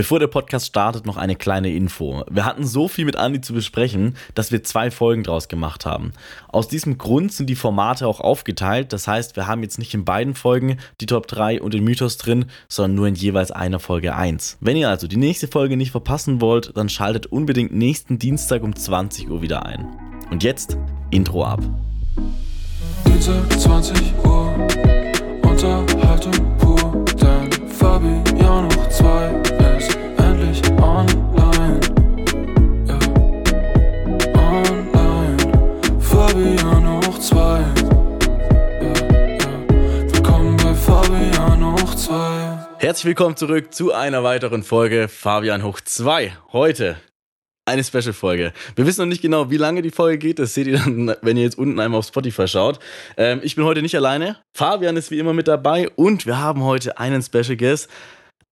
Bevor der Podcast startet, noch eine kleine Info. Wir hatten so viel mit Andi zu besprechen, dass wir zwei Folgen draus gemacht haben. Aus diesem Grund sind die Formate auch aufgeteilt. Das heißt, wir haben jetzt nicht in beiden Folgen die Top 3 und den Mythos drin, sondern nur in jeweils einer Folge 1. Wenn ihr also die nächste Folge nicht verpassen wollt, dann schaltet unbedingt nächsten Dienstag um 20 Uhr wieder ein. Und jetzt Intro ab. Dienstag 20 Uhr, Unterhaltung pur, Fabian hoch 2 ist endlich online. Online. Fabian hoch 2. Ja, ja. Willkommen bei Fabian hoch 2. Herzlich willkommen zurück zu einer weiteren Folge Fabian Hoch 2. Heute eine Special-Folge. Wir wissen noch nicht genau, wie lange die Folge geht. Das seht ihr dann, wenn ihr jetzt unten einmal auf Spotify schaut. Ähm, ich bin heute nicht alleine. Fabian ist wie immer mit dabei und wir haben heute einen Special Guest.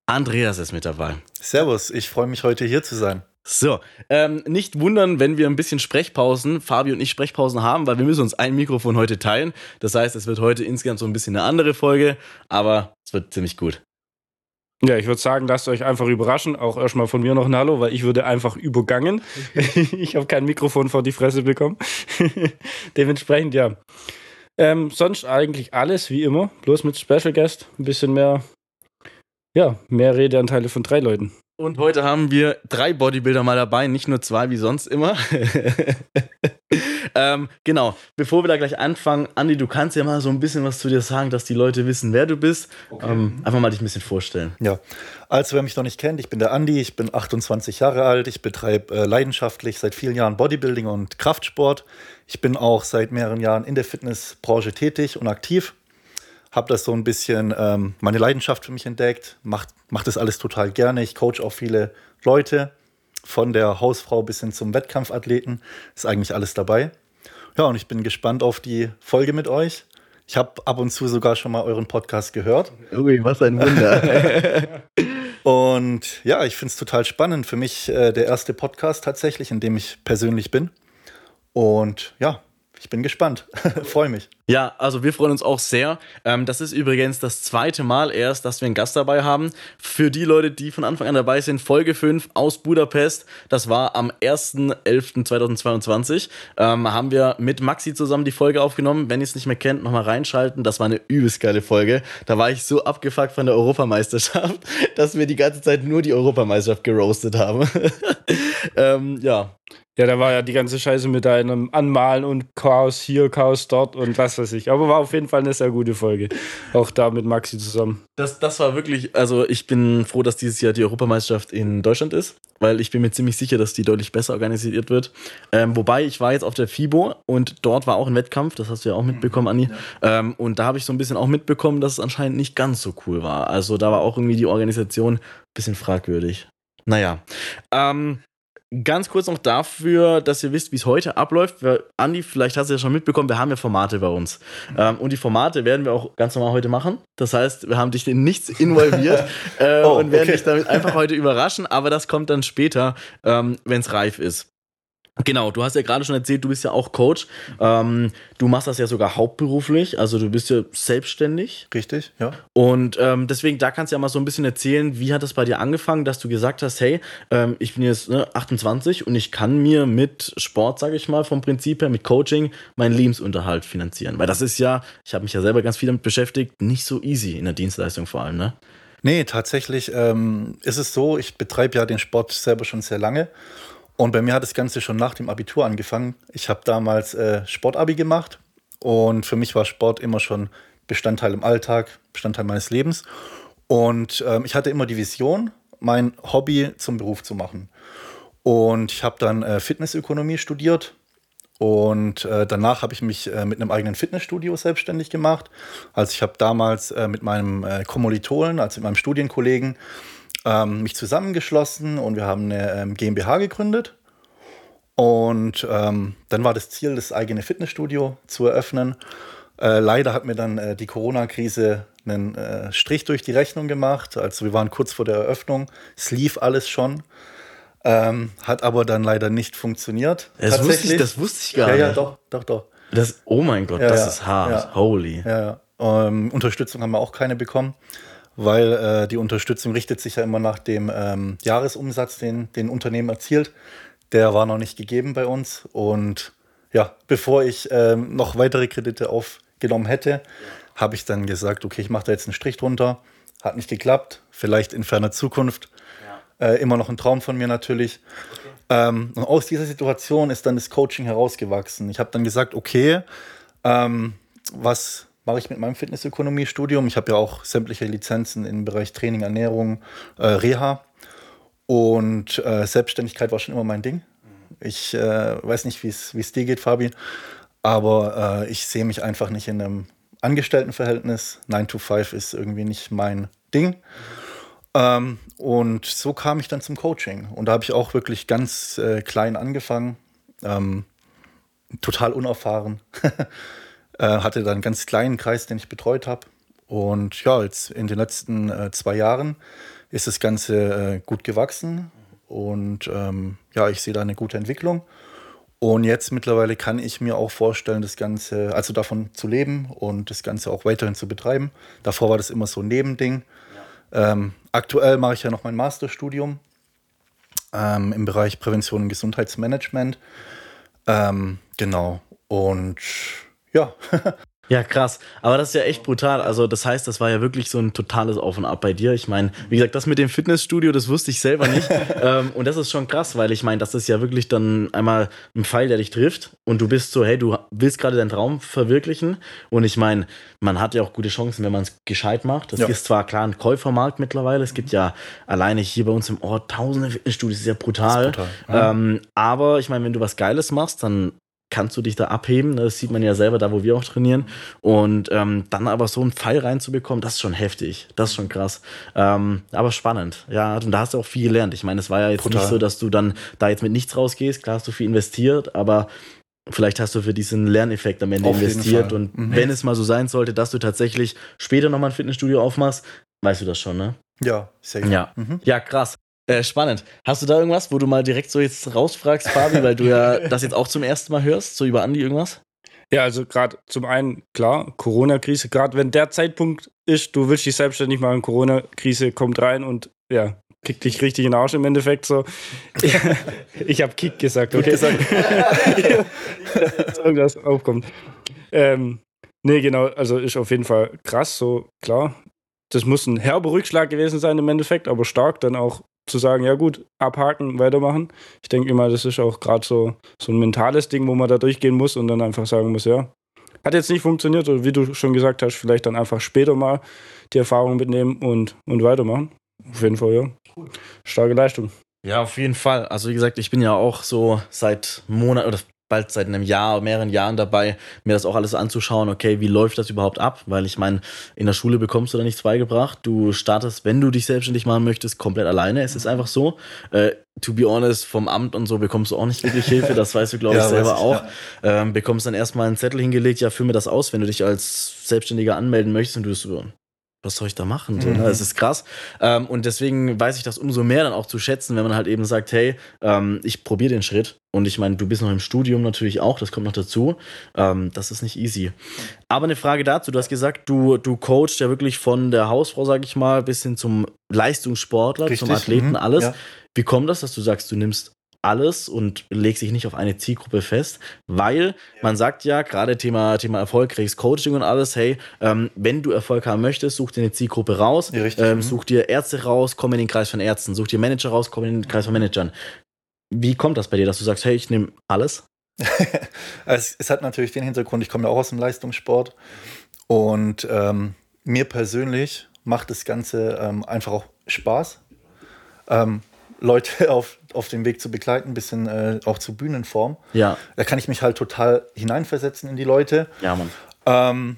Andreas ist mit dabei. Servus, ich freue mich heute hier zu sein. So, ähm, nicht wundern, wenn wir ein bisschen Sprechpausen, Fabi und ich Sprechpausen haben, weil wir müssen uns ein Mikrofon heute teilen. Das heißt, es wird heute insgesamt so ein bisschen eine andere Folge, aber es wird ziemlich gut. Ja, ich würde sagen, lasst euch einfach überraschen. Auch erstmal von mir noch ein Hallo, weil ich würde einfach übergangen. ich habe kein Mikrofon vor die Fresse bekommen. Dementsprechend, ja. Ähm, sonst eigentlich alles wie immer, bloß mit Special Guest. Ein bisschen mehr, ja, mehr Redeanteile von drei Leuten. Und heute haben wir drei Bodybuilder mal dabei, nicht nur zwei wie sonst immer. ähm, genau, bevor wir da gleich anfangen, Andi, du kannst ja mal so ein bisschen was zu dir sagen, dass die Leute wissen, wer du bist. Ähm, einfach mal dich ein bisschen vorstellen. Ja, also wer mich noch nicht kennt, ich bin der Andi, ich bin 28 Jahre alt, ich betreibe äh, leidenschaftlich seit vielen Jahren Bodybuilding und Kraftsport. Ich bin auch seit mehreren Jahren in der Fitnessbranche tätig und aktiv. Habe das so ein bisschen ähm, meine Leidenschaft für mich entdeckt, mache mach das alles total gerne. Ich coach auch viele Leute, von der Hausfrau bis hin zum Wettkampfathleten. Ist eigentlich alles dabei. Ja, und ich bin gespannt auf die Folge mit euch. Ich habe ab und zu sogar schon mal euren Podcast gehört. Ui, was ein Wunder. Und ja, ich finde es total spannend. Für mich äh, der erste Podcast tatsächlich, in dem ich persönlich bin. Und ja, ich bin gespannt. Freue mich. Ja, also wir freuen uns auch sehr. Ähm, das ist übrigens das zweite Mal erst, dass wir einen Gast dabei haben. Für die Leute, die von Anfang an dabei sind, Folge 5 aus Budapest. Das war am 1.11.2022. Ähm, haben wir mit Maxi zusammen die Folge aufgenommen. Wenn ihr es nicht mehr kennt, nochmal reinschalten. Das war eine übelst geile Folge. Da war ich so abgefuckt von der Europameisterschaft, dass wir die ganze Zeit nur die Europameisterschaft geroastet haben. ähm, ja, Ja, da war ja die ganze Scheiße mit einem Anmalen und Chaos hier, Chaos dort und was weiß ich. Aber war auf jeden Fall eine sehr gute Folge. Auch da mit Maxi zusammen. Das, das war wirklich, also ich bin froh, dass dieses Jahr die Europameisterschaft in Deutschland ist, weil ich bin mir ziemlich sicher, dass die deutlich besser organisiert wird. Ähm, wobei ich war jetzt auf der FIBO und dort war auch ein Wettkampf, das hast du ja auch mitbekommen, Anni. Ähm, und da habe ich so ein bisschen auch mitbekommen, dass es anscheinend nicht ganz so cool war. Also da war auch irgendwie die Organisation ein bisschen fragwürdig. Naja. Ähm, Ganz kurz noch dafür, dass ihr wisst, wie es heute abläuft. Andi, vielleicht hast du ja schon mitbekommen, wir haben ja Formate bei uns. Ähm, und die Formate werden wir auch ganz normal heute machen. Das heißt, wir haben dich in nichts involviert äh, Oh, und werden okay. dich damit einfach heute überraschen. Aber das kommt dann später, ähm, wenn es reif ist. Genau, du hast ja gerade schon erzählt, du bist ja auch Coach. Ähm, du machst das ja sogar hauptberuflich, also du bist ja selbstständig. Richtig, ja. Und ähm, deswegen, da kannst du ja mal so ein bisschen erzählen, wie hat das bei dir angefangen, dass du gesagt hast, hey, ähm, ich bin jetzt ne, 28 und ich kann mir mit Sport, sage ich mal, vom Prinzip her, mit Coaching, meinen Lebensunterhalt finanzieren. Weil das ist ja, ich habe mich ja selber ganz viel damit beschäftigt, nicht so easy in der Dienstleistung vor allem, ne? Nee, tatsächlich ähm, ist es so, ich betreibe ja den Sport selber schon sehr lange. Und bei mir hat das Ganze schon nach dem Abitur angefangen. Ich habe damals äh, Sportabi gemacht und für mich war Sport immer schon Bestandteil im Alltag, Bestandteil meines Lebens. Und ähm, ich hatte immer die Vision, mein Hobby zum Beruf zu machen. Und ich habe dann äh, Fitnessökonomie studiert und äh, danach habe ich mich äh, mit einem eigenen Fitnessstudio selbstständig gemacht. Also ich habe damals äh, mit meinem äh, Kommilitonen, also mit meinem Studienkollegen, ähm, mich zusammengeschlossen und wir haben eine ähm, GmbH gegründet. Und ähm, dann war das Ziel, das eigene Fitnessstudio zu eröffnen. Äh, leider hat mir dann äh, die Corona-Krise einen äh, Strich durch die Rechnung gemacht. Also wir waren kurz vor der Eröffnung. Es lief alles schon. Ähm, hat aber dann leider nicht funktioniert. Das wusste, ich, das wusste ich gar ja, nicht. ja, doch, doch, doch. Das, oh mein Gott, Ja, das ja, ist hart. Holy. Ähm, Unterstützung haben wir auch keine bekommen, weil äh, die Unterstützung richtet sich ja immer nach dem ähm, Jahresumsatz, den den Unternehmen erzielt. Der war noch nicht gegeben bei uns und ja, bevor ich ähm, noch weitere Kredite aufgenommen hätte, habe ich dann gesagt, okay, ich mache da jetzt einen Strich drunter. Hat nicht geklappt, vielleicht in ferner Zukunft. Äh, immer noch ein Traum von mir natürlich. Ähm, und aus dieser Situation ist dann das Coaching herausgewachsen. Ich habe dann gesagt, okay, ähm, was mache ich mit meinem Fitnessökonomie-Studium? Ich habe ja auch sämtliche Lizenzen im Bereich Training, Ernährung, äh, Reha. Und äh, Selbstständigkeit war schon immer mein Ding. Ich äh, weiß nicht, wie es dir geht, Fabi, aber äh, ich sehe mich einfach nicht in einem Angestelltenverhältnis. 9 to 5 ist irgendwie nicht mein Ding. Ähm, und so kam ich dann zum Coaching. Und da habe ich auch wirklich ganz äh, klein angefangen, ähm, total unerfahren. äh, hatte dann einen ganz kleinen Kreis, den ich betreut habe. Und ja, jetzt in den letzten äh, zwei Jahren ist das Ganze äh, gut gewachsen. Und ähm, ja, ich sehe da eine gute Entwicklung. Und jetzt mittlerweile kann ich mir auch vorstellen, das Ganze, also davon zu leben und das Ganze auch weiterhin zu betreiben. Davor war das immer so ein Nebending. Ja. Ähm, aktuell mache ich ja noch mein Masterstudium ähm, im Bereich Prävention und Gesundheitsmanagement. Ähm, genau. Und ja. Ja, krass. Aber das ist ja echt brutal. Also, das heißt, das war ja wirklich so ein totales Auf und Ab bei dir. Ich meine, wie gesagt, das mit dem Fitnessstudio, das wusste ich selber nicht. ähm, und das ist schon krass, weil ich meine, das ist ja wirklich dann einmal ein Pfeil, der dich trifft. Und du bist so, hey, du willst gerade deinen Traum verwirklichen. Und ich meine, man hat ja auch gute Chancen, wenn man es gescheit macht. Das ja. ist zwar klar ein Käufermarkt mittlerweile. Es gibt ja alleine hier bei uns im Ort tausende Fitnessstudios. Das ist ja brutal. Ist brutal. Ja. Ähm, aber ich meine, wenn du was Geiles machst, dann kannst du dich da abheben. Ne? Das sieht man ja selber da, wo wir auch trainieren. Und ähm, dann aber so einen Pfeil reinzubekommen, das ist schon heftig. Das ist schon krass. Ähm, aber spannend. Ja, und da hast du auch viel gelernt. Ich meine, es war ja jetzt Total. nicht so, dass du dann da jetzt mit nichts rausgehst. Klar hast du viel investiert, aber vielleicht hast du für diesen Lerneffekt am Ende Auf investiert. Und mhm. wenn es mal so sein sollte, dass du tatsächlich später nochmal ein Fitnessstudio aufmachst, weißt du das schon, ne? Ja, sehr gut. Ja. Mhm. ja, krass. Äh, spannend. Hast du da irgendwas, wo du mal direkt so jetzt rausfragst, Fabi, weil du ja das jetzt auch zum ersten Mal hörst, so über Andi irgendwas? Ja, also gerade zum einen, klar, Corona-Krise, gerade wenn der Zeitpunkt ist, du willst dich selbstständig machen, Corona-Krise kommt rein und ja, kickt dich richtig in den Arsch im Endeffekt so. ich habe Kick gesagt, okay? Gesagt. irgendwas aufkommt. Ähm, nee, genau, also ist auf jeden Fall krass, so klar. Das muss ein herber Rückschlag gewesen sein im Endeffekt, aber stark dann auch zu sagen, ja gut, abhaken, weitermachen. Ich denke immer, das ist auch gerade so, so ein mentales Ding, wo man da durchgehen muss und dann einfach sagen muss, ja, hat jetzt nicht funktioniert oder wie du schon gesagt hast, vielleicht dann einfach später mal die Erfahrung mitnehmen und, und weitermachen. Auf jeden Fall, ja. Starke Leistung. Ja, auf jeden Fall. Also wie gesagt, ich bin ja auch so seit Monaten oder bald seit einem Jahr, mehreren Jahren dabei, mir das auch alles anzuschauen, okay, wie läuft das überhaupt ab? Weil ich meine, in der Schule bekommst du da nichts beigebracht. Du startest, wenn du dich selbstständig machen möchtest, komplett alleine. Es ist einfach so. Äh, to be honest, vom Amt und so bekommst du auch nicht wirklich Hilfe, das weißt du, glaube ich, ja, selber ich, auch. Ja. Ähm, bekommst dann erstmal einen Zettel hingelegt, ja, führ mir das aus, wenn du dich als Selbstständiger anmelden möchtest und du so, was soll ich da machen? So, ne? Das ist krass. Ähm, und deswegen weiß ich das umso mehr dann auch zu schätzen, wenn man halt eben sagt, hey, ähm, ich probiere den Schritt. Und ich meine, du bist noch im Studium natürlich auch, das kommt noch dazu. Ähm, das ist nicht easy. Aber eine Frage dazu, du hast gesagt, du, du coachst ja wirklich von der Hausfrau, sag ich mal, bis hin zum Leistungssportler, Richtig. zum Athleten, mhm. alles. Ja. Wie kommt das, dass du sagst, du nimmst alles und legt sich nicht auf eine Zielgruppe fest, weil man sagt ja, gerade Thema, Thema erfolgreiches Coaching und alles, hey, ähm, wenn du Erfolg haben möchtest, such dir eine Zielgruppe raus, ja, ähm, mhm. such dir Ärzte raus, komm in den Kreis von Ärzten, such dir Manager raus, komm in den Kreis von Managern. Wie kommt das bei dir, dass du sagst, hey, ich nehme alles? es, es, hat natürlich den Hintergrund, ich komme ja auch aus dem Leistungssport und ähm, mir persönlich macht das Ganze ähm, einfach auch Spaß. Ähm, Leute auf, auf dem Weg zu begleiten, ein bisschen äh, auch zur Bühnenform. Ja. Da kann ich mich halt total hineinversetzen in die Leute. Ja, Mann. Ähm,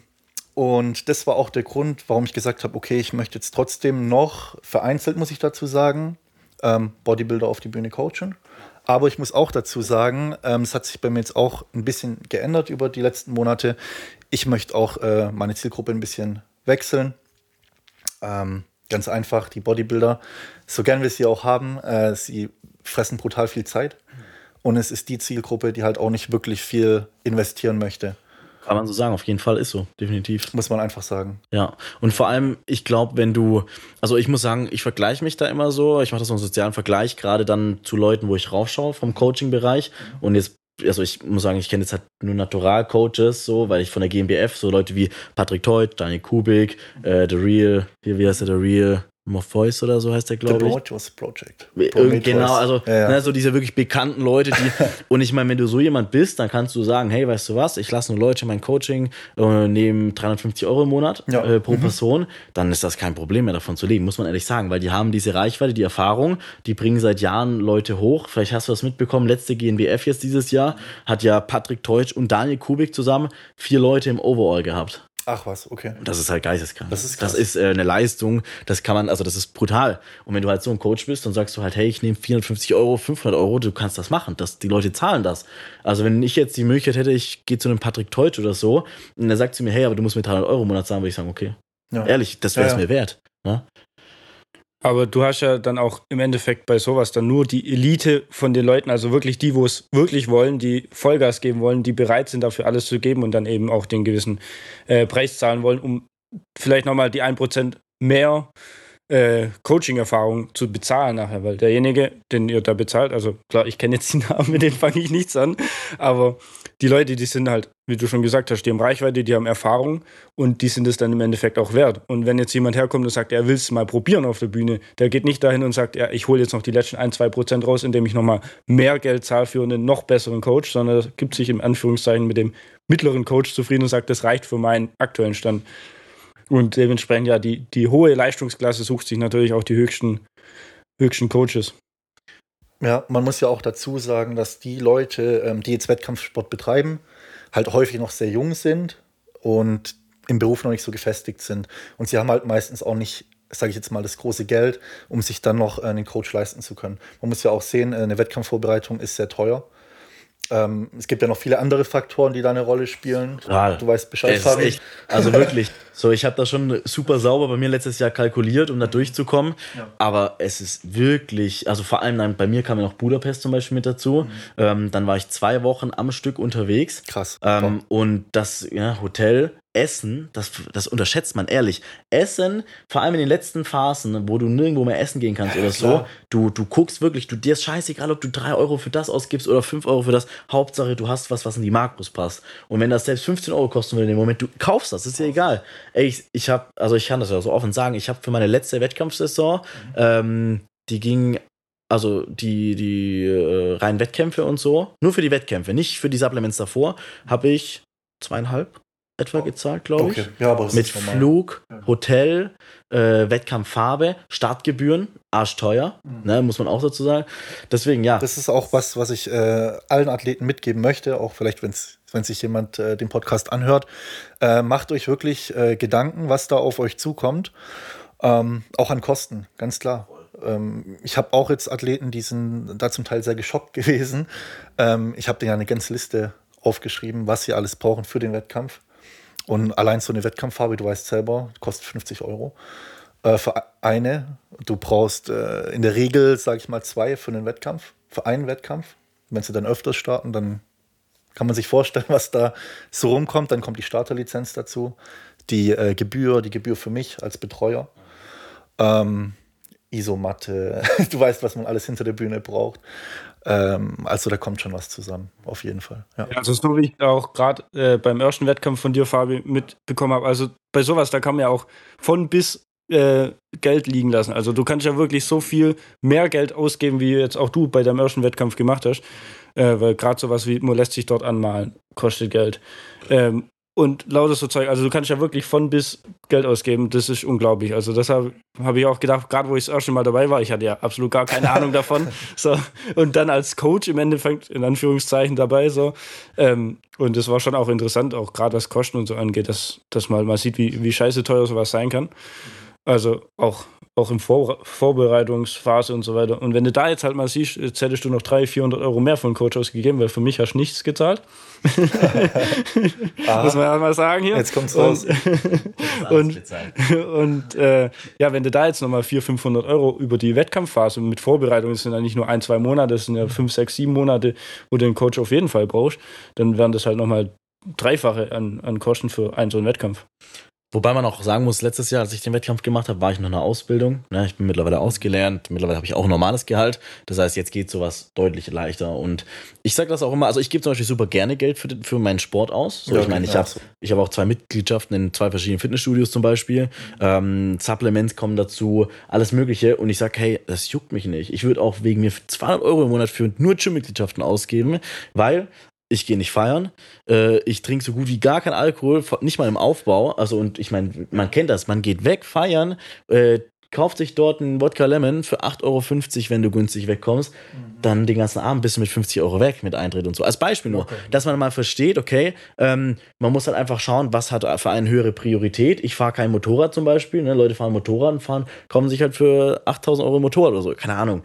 und das war auch der Grund, warum ich gesagt habe, okay, ich möchte jetzt trotzdem noch, vereinzelt muss ich dazu sagen, ähm, Bodybuilder auf die Bühne coachen. Aber ich muss auch dazu sagen, ähm, es hat sich bei mir jetzt auch ein bisschen geändert über die letzten Monate. Ich möchte auch äh, meine Zielgruppe ein bisschen wechseln. Ähm, Ganz einfach, die Bodybuilder, so gern wir sie auch haben, äh, sie fressen brutal viel Zeit. Und es ist die Zielgruppe, die halt auch nicht wirklich viel investieren möchte. Kann man so sagen, auf jeden Fall ist so, definitiv. Muss man einfach sagen. Ja, und vor allem, ich glaube, wenn du, also ich muss sagen, ich vergleiche mich da immer so, ich mache das so einen sozialen Vergleich, gerade dann zu Leuten, wo ich raufschaue vom Coaching-Bereich. Und jetzt, also ich muss sagen, ich kenne jetzt halt nur Natural-Coaches, so, weil ich von der GmbF, so Leute wie Patrick Teut, Daniel Kubik, äh, The Real, hier, wie heißt der, The Real Morpheus oder so heißt der, glaube ich. Prometheus Project. Irgend- Prometheus. Genau, also Ja, ja. Ne, so diese wirklich bekannten Leute, die. und ich meine, wenn du so jemand bist, dann kannst du sagen, hey, weißt du was, ich lasse nur Leute mein Coaching äh, nehmen 350 Euro im Monat Ja. äh, pro Mhm. Person, dann ist das kein Problem mehr davon zu leben, muss man ehrlich sagen, weil die haben diese Reichweite, die Erfahrung, die bringen seit Jahren Leute hoch. Vielleicht hast du das mitbekommen, letzte GNBF jetzt dieses Jahr hat ja Patrick Teutsch und Daniel Kubik zusammen vier Leute im Overall gehabt. Ach was, okay. Und das ist halt geisteskrank. Das ist krass. Das ist äh, eine Leistung, das kann man, also das ist brutal. Und wenn du halt so ein Coach bist, dann sagst du halt, hey, ich nehme 450 Euro, 500 Euro, du kannst das machen. Das, die Leute zahlen das. Also wenn ich jetzt die Möglichkeit hätte, ich gehe zu einem Patrick Teutsch oder so, und er sagt zu mir, hey, aber du musst mir 300 Euro im Monat zahlen, würde ich sagen, okay, Ja. ehrlich, das wäre es Ja, ja. mir wert. Ne? Aber du hast ja dann auch im Endeffekt bei sowas dann nur die Elite von den Leuten, also wirklich die, wo es wirklich wollen, die Vollgas geben wollen, die bereit sind, dafür alles zu geben und dann eben auch den gewissen äh, Preis zahlen wollen, um vielleicht nochmal die 1% mehr äh, Coaching-Erfahrung zu bezahlen nachher, weil derjenige, den ihr da bezahlt, also klar, ich kenne jetzt die Namen, mit denen fange ich nichts an, aber die Leute, die sind halt, wie du schon gesagt hast, die haben Reichweite, die haben Erfahrung und die sind es dann im Endeffekt auch wert. Und wenn jetzt jemand herkommt und sagt, er will es mal probieren auf der Bühne, der geht nicht dahin und sagt, ja, ich hole jetzt noch die letzten 1, 2 Prozent raus, indem ich nochmal mehr Geld zahle für einen noch besseren Coach, sondern gibt sich im Anführungszeichen mit dem mittleren Coach zufrieden und sagt, das reicht für meinen aktuellen Stand. Und dementsprechend, ja, die, die hohe Leistungsklasse sucht sich natürlich auch die höchsten, höchsten Coaches. Ja, man muss ja auch dazu sagen, dass die Leute, ähm, die jetzt Wettkampfsport betreiben, halt häufig noch sehr jung sind und im Beruf noch nicht so gefestigt sind. Und sie haben halt meistens auch nicht, sage ich jetzt mal, das große Geld, um sich dann noch äh, einen Coach leisten zu können. Man muss ja auch sehen, äh, eine Wettkampfvorbereitung ist sehr teuer. Ähm, es gibt ja noch viele andere Faktoren, die da eine Rolle spielen. Total. Du weißt Bescheid, Fabi. echt, also wirklich. So, ich habe das schon super sauber bei mir letztes Jahr kalkuliert, um da durchzukommen. Ja. Aber es ist wirklich, also vor allem bei mir kam ja noch Budapest zum Beispiel mit dazu. Ähm, dann war ich zwei Wochen am Stück unterwegs. Krass. Ähm, und das ja, Hotel, Essen, das, das unterschätzt man ehrlich. Essen, vor allem in den letzten Phasen, wo du nirgendwo mehr essen gehen kannst oder so, klar. du, du guckst wirklich, du dir ist scheißegal, ob du drei Euro für das ausgibst oder fünf Euro für das. Hauptsache, du hast was, was in die Makros passt. Und wenn das selbst 15 Euro kosten würde in dem Moment, du kaufst das, ist ja egal. Ey, ich, ich habe, also ich kann das ja so offen sagen, ich habe für meine letzte Wettkampfsaison, ähm, die ging also die, die äh, reinen Wettkämpfe und so, nur für die Wettkämpfe, nicht für die Supplements davor, habe ich zweieinhalb etwa gezahlt, glaube ich. Okay. Ja, aber Mit. Flug, Ja. Hotel, äh, Wettkampffarbe, Startgebühren, arschteuer, ne, muss man auch dazu sagen. Deswegen, ja. Mhm. Das ist auch was, was ich äh, allen Athleten mitgeben möchte, auch vielleicht, wenn's, wenn sich jemand äh, den Podcast anhört. Äh, macht euch wirklich äh, Gedanken, was da auf euch zukommt. Ähm, auch an Kosten, ganz klar. Ähm, ich habe auch jetzt Athleten, die sind da zum Teil sehr geschockt gewesen. Ähm, ich habe denen ja eine ganze Liste aufgeschrieben, was sie alles brauchen für den Wettkampf. Und allein so eine Wettkampffarbe, du weißt selber, kostet 50 Euro äh, für eine. Du brauchst äh, in der Regel, sage ich mal, zwei für einen Wettkampf, für einen Wettkampf. Wenn sie dann öfters starten, dann kann man sich vorstellen, was da so rumkommt. Dann kommt die Starterlizenz dazu, die äh, Gebühr, die Gebühr für mich als Betreuer. Ähm, Isomatte, du weißt, was man alles hinter der Bühne braucht. Ähm, also da kommt schon was zusammen, auf jeden Fall. Ja. Ja, also so wie ich auch gerade äh, beim ersten Wettkampf von dir, Fabi, mitbekommen habe. Also bei sowas, da kann man ja auch von bis äh, Geld liegen lassen. Also du kannst ja wirklich so viel mehr Geld ausgeben, wie jetzt auch du bei deinem ersten Wettkampf gemacht hast. Äh, weil gerade sowas wie man lässt sich dort anmalen, kostet Geld. Ähm, und lauter so Zeug. Also du kannst ja wirklich von bis Geld ausgeben. Das ist unglaublich. Also das habe hab ich auch gedacht, gerade wo ich das erste Mal dabei war, ich hatte ja absolut gar keine Ahnung davon. So. Und dann als Coach im Endeffekt, in Anführungszeichen, dabei. So. Ähm, und das war schon auch interessant, auch gerade was Kosten und so angeht, dass, dass man mal sieht, wie, wie scheiße teuer sowas sein kann. Also auch, auch in Vor Vorbereitungsphase und so weiter. Und wenn du da jetzt halt mal siehst, jetzt hättest du noch 300, 400 Euro mehr von Coach ausgegeben, weil für mich hast du nichts gezahlt. Muss man ja mal sagen hier. Jetzt kommt's raus. Und, und äh, ja, wenn du da jetzt nochmal 400, 500 Euro über die Wettkampfphase mit Vorbereitung, das sind ja nicht nur ein, zwei Monate, das sind ja fünf, sechs, sieben Monate, wo du den Coach auf jeden Fall brauchst, dann wären das halt nochmal Dreifache an, an Kosten für einen so einen Wettkampf. Wobei man auch sagen muss, letztes Jahr, als ich den Wettkampf gemacht habe, war ich noch in einer Ausbildung. Ne, ich bin mittlerweile ausgelernt. Mittlerweile habe ich auch ein normales Gehalt. Das heißt, jetzt geht sowas deutlich leichter. Und ich sage das auch immer, also ich gebe zum Beispiel super gerne Geld für, den, für meinen Sport aus. So, Ja, ich meine, ich habe ich hab auch zwei Mitgliedschaften in zwei verschiedenen Fitnessstudios zum Beispiel. Ähm, Supplements kommen dazu, alles Mögliche. Und ich sage, hey, das juckt mich nicht. Ich würde auch wegen mir 200 Euro im Monat für nur Gym-Mitgliedschaften ausgeben, weil ich gehe nicht feiern, äh, ich trinke so gut wie gar keinen Alkohol, nicht mal im Aufbau. Also, und ich meine, man kennt das, man geht weg feiern, äh, kauft sich dort einen Wodka Lemon für 8,50 Euro, wenn du günstig wegkommst, dann den ganzen Abend bist du mit 50 Euro weg mit Eintritt und so. Als Beispiel nur, dass man mal versteht, okay, ähm, man muss halt einfach schauen, was hat für einen höhere Priorität. Ich fahre kein Motorrad zum Beispiel, ne? Leute fahren Motorrad und fahren, kommen sich halt für 8000 Euro Motorrad oder so, keine Ahnung.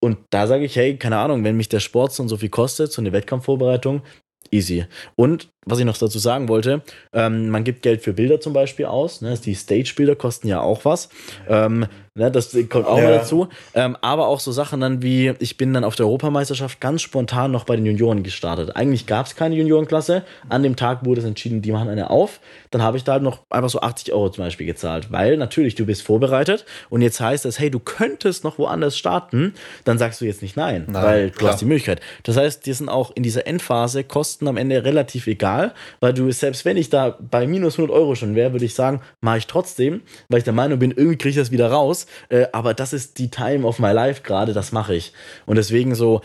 Und da sage ich, hey, keine Ahnung, wenn mich der Sport so und so viel kostet, so eine Wettkampfvorbereitung, easy. Und was ich noch dazu sagen wollte, ähm, man gibt Geld für Bilder zum Beispiel aus. Ne? Die Stage-Bilder kosten ja auch was. Ähm, ne? Das kommt auch Ja. mal dazu. Ähm, aber auch so Sachen dann wie, ich bin dann auf der Europameisterschaft ganz spontan noch bei den Junioren gestartet. Eigentlich gab es keine Juniorenklasse. An dem Tag wurde es entschieden, die machen eine auf. Dann habe ich da halt noch einfach so 80 Euro zum Beispiel gezahlt. Weil natürlich, du bist vorbereitet und jetzt heißt es, hey, du könntest noch woanders starten. Dann sagst du jetzt nicht nein, Nein, weil du klar. hast die Möglichkeit. Das heißt, die sind auch in dieser Endphase Kosten am Ende relativ egal, weil du, selbst wenn ich da bei minus 100 Euro schon wäre, würde ich sagen, mache ich trotzdem, weil ich der Meinung bin, irgendwie kriege ich das wieder raus. Äh, aber das ist die Time of my life gerade, das mache ich. Und deswegen so,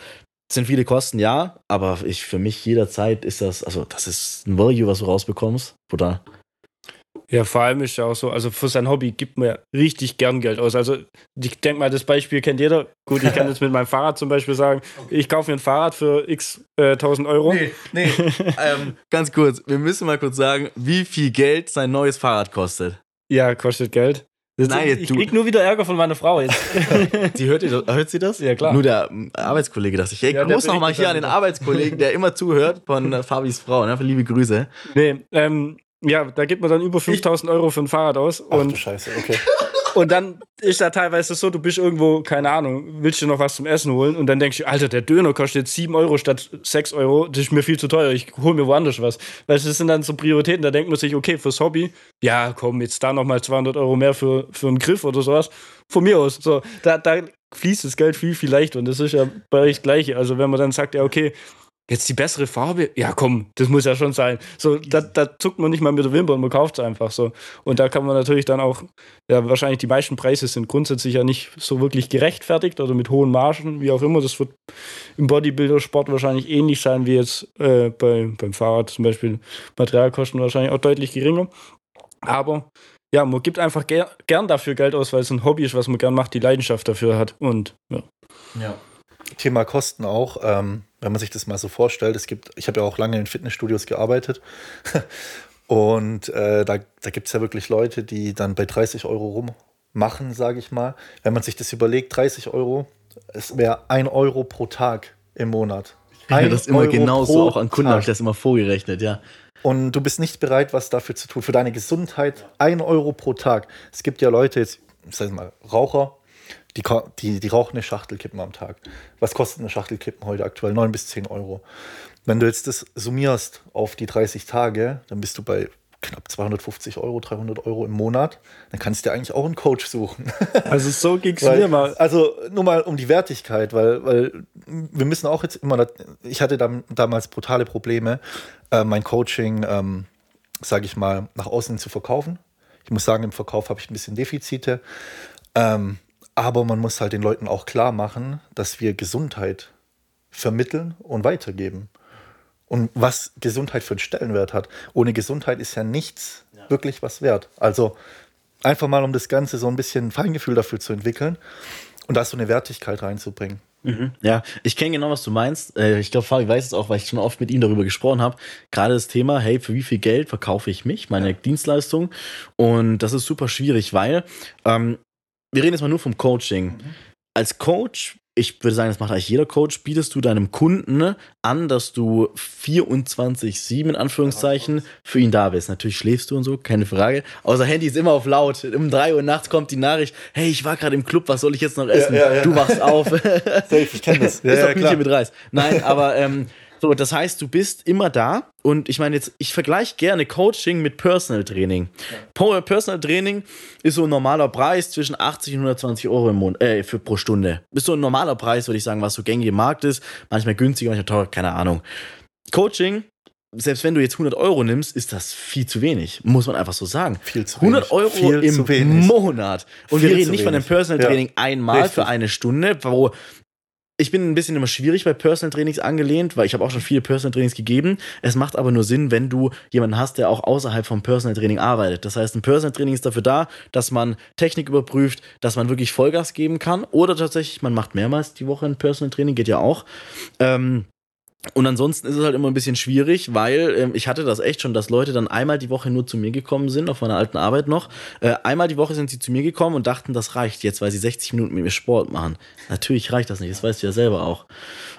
sind viele Kosten, ja, aber ich, für mich jederzeit ist das, also das ist ein Value, was du rausbekommst. Oder? Ja, vor allem ist ja auch so, also für sein Hobby gibt man ja richtig gern Geld aus. Also ich denke mal, das Beispiel kennt jeder. Gut, ich kann jetzt mit meinem Fahrrad zum Beispiel sagen, ich kaufe mir ein Fahrrad für x äh, 1000 Euro. nee. ähm, ganz kurz, wir müssen mal kurz sagen, wie viel Geld sein neues Fahrrad kostet. Ja, kostet Geld. Das, Nein, jetzt ich du- krieg nur wieder Ärger von meiner Frau jetzt. Sie hört, hört sie das? Ja, klar. Nur der ähm, Arbeitskollege, dass ich. Ja, Gruß nochmal hier an den. Arbeitskollegen, der immer zuhört, von äh, Fabis Frau. Ne? Liebe Grüße. nee, ähm, ja, da gibt man dann über 5000 Euro für ein Fahrrad aus. Ach du Und, Scheiße, okay. Und dann ist da teilweise so, du bist irgendwo, keine Ahnung, willst du noch was zum Essen holen und dann denkst du, Alter, der Döner kostet jetzt 7 Euro statt 6 Euro, das ist mir viel zu teuer, ich hol mir woanders was. Weil das sind dann so Prioritäten, da denkt man sich, okay, fürs Hobby, ja, komm, jetzt da nochmal 200 Euro mehr für, für einen Griff oder sowas. Von mir aus. So, da, da fließt das Geld viel, viel leichter und das ist ja bei euch das Gleiche. Also wenn man dann sagt, ja, okay, Jetzt die bessere Farbe? Ja, komm, das muss ja schon sein. So, da, da zuckt man nicht mal mit der Wimper und man kauft es einfach so. Und da kann man natürlich dann auch, ja, wahrscheinlich die meisten Preise sind grundsätzlich ja nicht so wirklich gerechtfertigt oder mit hohen Margen, wie auch immer. Das wird im Bodybuilder-Sport wahrscheinlich ähnlich sein wie jetzt äh, bei, beim Fahrrad zum Beispiel. Materialkosten wahrscheinlich auch deutlich geringer. Aber ja, man gibt einfach ger gern dafür Geld aus, weil es ein Hobby ist, was man gern macht, die Leidenschaft dafür hat. Und ja. Ja. Thema Kosten auch, ähm, wenn man sich das mal so vorstellt, es gibt, ich habe ja auch lange in Fitnessstudios gearbeitet und äh, da, da gibt es ja wirklich Leute, die dann bei 30 Euro rummachen, sage ich mal. Wenn man sich das überlegt, 30 Euro, es wäre 1 Euro pro Tag im Monat. Ja, Ein das immer Euro genauso, auch an Kunden habe ich das immer vorgerechnet, ja. Und du bist nicht bereit, was dafür zu tun. Für deine Gesundheit 1 Euro pro Tag. Es gibt ja Leute, jetzt, ich sag mal, Raucher, die, die, die rauchen eine Schachtel Kippen am Tag. Was kostet eine Schachtel Kippen heute aktuell? 9 bis 10 Euro. Wenn du jetzt das summierst auf die 30 Tage, dann bist du bei knapp 250 Euro, 300 Euro im Monat. Dann kannst du dir eigentlich auch einen Coach suchen. Also so ging es mir mal. Also nur mal um die Wertigkeit, weil, weil wir müssen auch jetzt immer, ich hatte dam, damals brutale Probleme, äh, mein Coaching, ähm, sage ich mal, nach außen zu verkaufen. Ich muss sagen, im Verkauf habe ich ein bisschen Defizite. Ähm, aber man muss halt den Leuten auch klar machen, dass wir Gesundheit vermitteln und weitergeben. Und was Gesundheit für einen Stellenwert hat. Ohne Gesundheit ist ja nichts wirklich was wert. Also einfach mal, um das Ganze so ein bisschen Feingefühl dafür zu entwickeln und da so eine Wertigkeit reinzubringen. Ja, ich kenne genau, was du meinst. Äh, Ich glaube, Fabi weiß es auch, weil ich schon oft mit ihm darüber gesprochen habe. Gerade das Thema, hey, für wie viel Geld verkaufe ich mich, meine Dienstleistung? Und das ist super schwierig, weil ähm, wir reden jetzt mal nur vom Coaching. Als Coach, ich würde sagen, das macht eigentlich jeder Coach, bietest du deinem Kunden an, dass du 24-7 in Anführungszeichen für ihn da bist. Natürlich schläfst du und so, keine Frage. Außer Handy ist immer auf laut. Um 3 Uhr nachts kommt die Nachricht, hey, ich war gerade im Club, was soll ich jetzt noch essen? ja, ja. Du wachst auf. Safe, ich kenne das. ist doch Küche mit Reis. Nein, aber ähm, So, das heißt, du bist immer da und ich meine jetzt, ich vergleiche gerne Coaching mit Personal Training. Ja. Personal Training ist so ein normaler Preis zwischen 80 und 120 Euro im Monat, äh, für, pro Stunde. Ist so ein normaler Preis, würde ich sagen, was so gängig im Markt ist. Manchmal günstiger, manchmal teurer, keine Ahnung. Coaching selbst wenn du jetzt 100 Euro nimmst, ist das viel zu wenig. Muss man einfach so sagen. Viel zu 100 Euro Viel im wenig. Monat. Und Viel wir reden nicht von einem wenig. Personal Ja. Training einmal Richtig. für eine Stunde, wo ich bin ein bisschen immer schwierig bei Personal Trainings angelehnt, weil ich habe auch schon viele Personal Trainings gegeben. Es macht aber nur Sinn, wenn du jemanden hast, der auch außerhalb vom Personal Training arbeitet. Das heißt, ein Personal Training ist dafür da, dass man Technik überprüft, dass man wirklich Vollgas geben kann. Oder tatsächlich, man macht mehrmals die Woche ein Personal Training, geht ja auch. Ähm, und ansonsten ist es halt immer ein bisschen schwierig, weil ähm, ich hatte das echt schon, dass Leute dann einmal die Woche nur zu mir gekommen sind, auf meiner alten Arbeit noch. Äh, einmal die Woche sind sie zu mir gekommen und dachten, das reicht jetzt, weil sie 60 Minuten mit mir Sport machen. Natürlich reicht das nicht, das weißt du ja selber auch.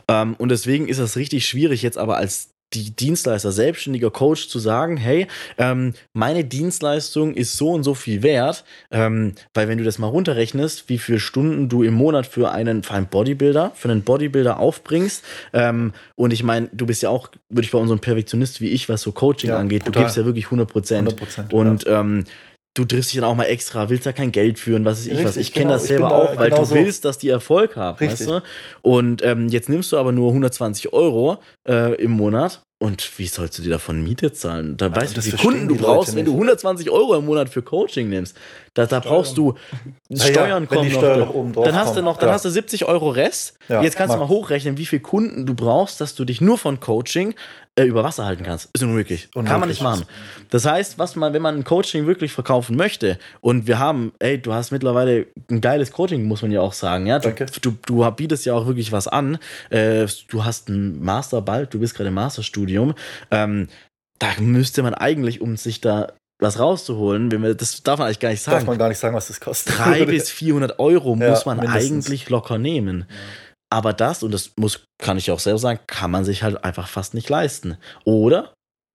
Ähm, und deswegen ist das richtig schwierig, jetzt aber als die Dienstleister, selbstständiger Coach zu sagen, hey, ähm, meine Dienstleistung ist so und so viel wert, ähm, weil wenn du das mal runterrechnest, wie viele Stunden du im Monat für einen, für einen Bodybuilder, für einen Bodybuilder aufbringst, ähm, und ich meine, du bist ja auch, würde ich bei unserem Perfektionist wie ich, was so Coaching Ja, angeht, total. du gibst ja wirklich 100 Prozent. 100%, Und ähm, du triffst dich dann auch mal extra, willst da kein Geld führen, was weiß ich was. Ich kenne genau. das selber da auch, weil du genauso. willst, dass die Erfolg haben, Richtig. weißt du? Und ähm, jetzt nimmst du aber nur 120 Euro äh, im Monat. Und wie sollst du dir davon Miete zahlen? Da weißt du, wie viele Kunden du brauchst, wenn du nicht. 120 Euro im Monat für Coaching nimmst. Da, da brauchst du ja, Steuern kommen die noch. Steuern noch oben drauf dann hast du kommen, noch, dann ja. hast du 70 Euro Rest. Ja, Jetzt kannst du Max. mal hochrechnen, wie viele Kunden du brauchst, dass du dich nur von Coaching äh, über Wasser halten kannst. Ist unmöglich. Kann man Unmöglich. nicht machen. Das heißt, was man, wenn man ein Coaching wirklich verkaufen möchte, und wir haben, ey, du hast mittlerweile ein geiles Coaching, muss man ja auch sagen, ja. Du, Danke. du, du bietest ja auch wirklich was an. Äh, du hast einen Master bald, du bist gerade im Masterstudium. Ähm, da müsste man eigentlich, um sich da was rauszuholen, wenn wir, das darf man eigentlich gar nicht Darf sagen. man gar nicht sagen, was das kostet. 300 bis 400 Euro Ja, muss man mindestens. eigentlich locker nehmen. Aber das, und das muss, kann ich auch selber sagen, kann man sich halt einfach fast nicht leisten. Oder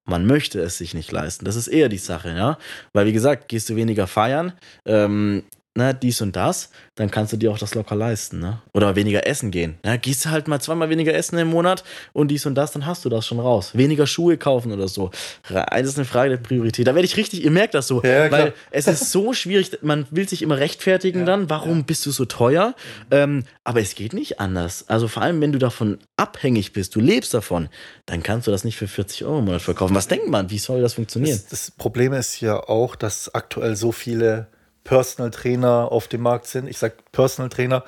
man möchte es sich nicht leisten. Das ist eher die Sache, ja. Weil, wie gesagt, gehst du weniger feiern, ähm, ne, dies und das, dann kannst du dir auch das locker leisten, ne? Oder weniger essen gehen. Ja, gehst du halt mal zweimal weniger essen im Monat und dies und das, dann hast du das schon raus. Weniger Schuhe kaufen oder so. Das ist eine Frage der Priorität. Da werde ich richtig, ihr merkt das so, Ja, weil es ist so schwierig, man will sich immer rechtfertigen dann, warum bist du so teuer? Ähm, aber es geht nicht anders. Also vor allem, wenn du davon abhängig bist, du lebst davon, dann kannst du das nicht für 40 Euro im Monat verkaufen. Was denkt man? Wie soll das funktionieren? Das, das Problem ist ja auch, dass aktuell so viele Personal Trainer auf dem Markt sind. Ich sag Personal Trainer.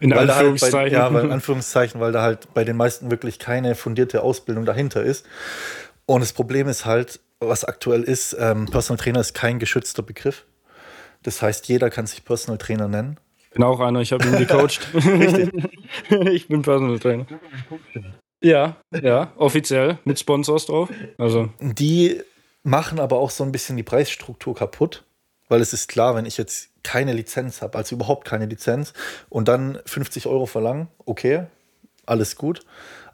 In weil da halt bei, Anführungszeichen. ja, weil in Anführungszeichen, weil da halt bei den meisten wirklich keine fundierte Ausbildung dahinter ist. Und das Problem ist halt, was aktuell ist, ähm, Personal Trainer ist kein geschützter Begriff. Das heißt, jeder kann sich Personal Trainer nennen. Bin auch einer, ich habe ihn gecoacht. Richtig. ich bin Personal Trainer. Ja, ja, offiziell mit Sponsors drauf. Also, Die machen aber auch so ein bisschen die Preisstruktur kaputt, weil es ist klar, wenn ich jetzt keine Lizenz habe, also überhaupt keine Lizenz und dann 50 Euro verlangen, okay, alles gut.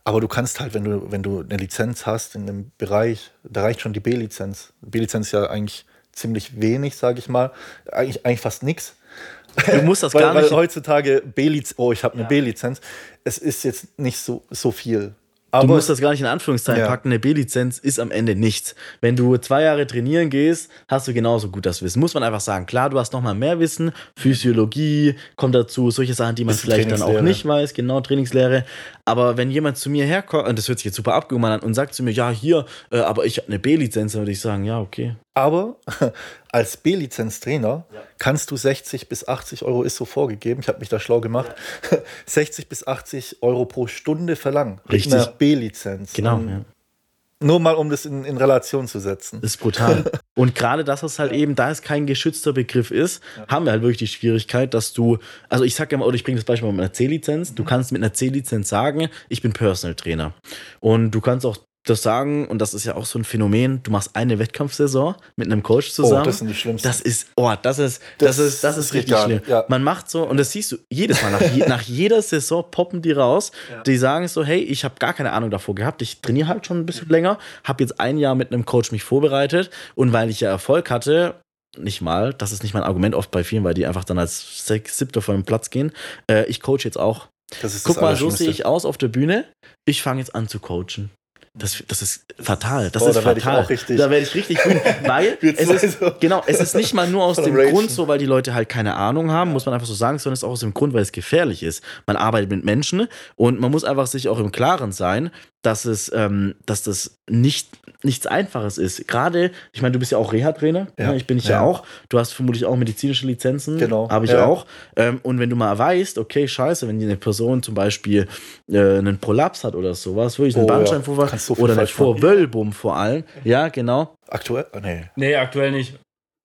Aber du kannst halt, wenn du, wenn du eine Lizenz hast in dem Bereich, da reicht schon die B-Lizenz. B-Lizenz ist ja eigentlich ziemlich wenig, sage ich mal. Eigentlich, eigentlich fast nichts. Du musst das weil, gar nicht. Weil heutzutage B-Lizenz, oh, ich habe eine B-Lizenz. Es ist jetzt nicht so, so viel. Aber Du musst das gar nicht in Anführungszeichen Ja. packen. Eine B-Lizenz ist am Ende nichts. Wenn du zwei Jahre trainieren gehst, hast du genauso gut das Wissen. Muss man einfach sagen. Klar, du hast nochmal mehr Wissen. Physiologie kommt dazu, solche Sachen, die man vielleicht dann auch nicht weiß. Genau, Trainingslehre. Aber wenn jemand zu mir herkommt, und das hört sich jetzt super abgehoben an, und sagt zu mir, ja, hier, äh, aber ich habe eine B-Lizenz, dann würde ich sagen, ja, okay. Aber als B-Lizenz-Trainer kannst du 60 bis 80 Euro, ist so vorgegeben, ich habe mich da schlau gemacht, 60 bis 80 Euro pro Stunde verlangen. Mit Richtig. einer B-Lizenz. Genau. Ähm, Ja. Nur mal, um das in, in Relation zu setzen. Das ist brutal. Und gerade, dass es halt eben, da es kein geschützter Begriff ist, haben wir halt wirklich die Schwierigkeit, dass du, also ich sag ja mal, oder ich bringe das Beispiel mal mit einer C-Lizenz. Du kannst mit einer C-Lizenz sagen, ich bin Personal Trainer. Und du kannst auch das sagen, und das ist ja auch so ein Phänomen, du machst eine Wettkampfsaison mit einem Coach zusammen. Oh, das sind die schlimmsten. Das ist, oh, das ist, das, Das- ist, das ist richtig schlimm. ja. Man macht so, und das siehst du jedes Mal, nach, je, nach jeder Saison poppen die raus, die sagen so, hey, ich habe gar keine Ahnung davor gehabt, ich trainiere halt schon ein bisschen länger, habe jetzt ein Jahr mit einem Coach mich vorbereitet und weil ich ja Erfolg hatte, nicht mal, das ist nicht mein Argument oft bei vielen, weil die einfach dann als Sech- Siebter von dem Platz gehen, äh, ich coach jetzt auch. Das ist Guck mal, so sehe ich aus auf der Bühne, ich fange jetzt an zu coachen. Das, das ist fatal. Das Oh, ist da fatal. auch richtig- da werde ich richtig wütend, weil es ist, so. genau, es ist nicht mal nur aus dem. Grund so, weil die Leute halt keine Ahnung haben, muss man einfach so sagen, sondern es ist auch aus dem Grund, weil es gefährlich ist. Man arbeitet mit Menschen und man muss einfach sich auch im Klaren sein, dass es, ähm, dass das nicht nichts Einfaches ist. Gerade, ich meine, du bist ja auch Reha-Trainer, Ja. ne? ich bin ich ja. Ja. auch. Du hast vermutlich auch medizinische Lizenzen, Genau. habe ich Ja. auch. Ähm, und wenn du mal weißt, okay, scheiße, wenn die eine Person zum Beispiel äh, einen Prolaps hat oder sowas, wirklich einen Oh ja. Bandscheibenvorfall so oder eine falsch machen. Vorwölbung vor allem, ja, genau. Aktuell? Oh, nee. Nee, aktuell nicht.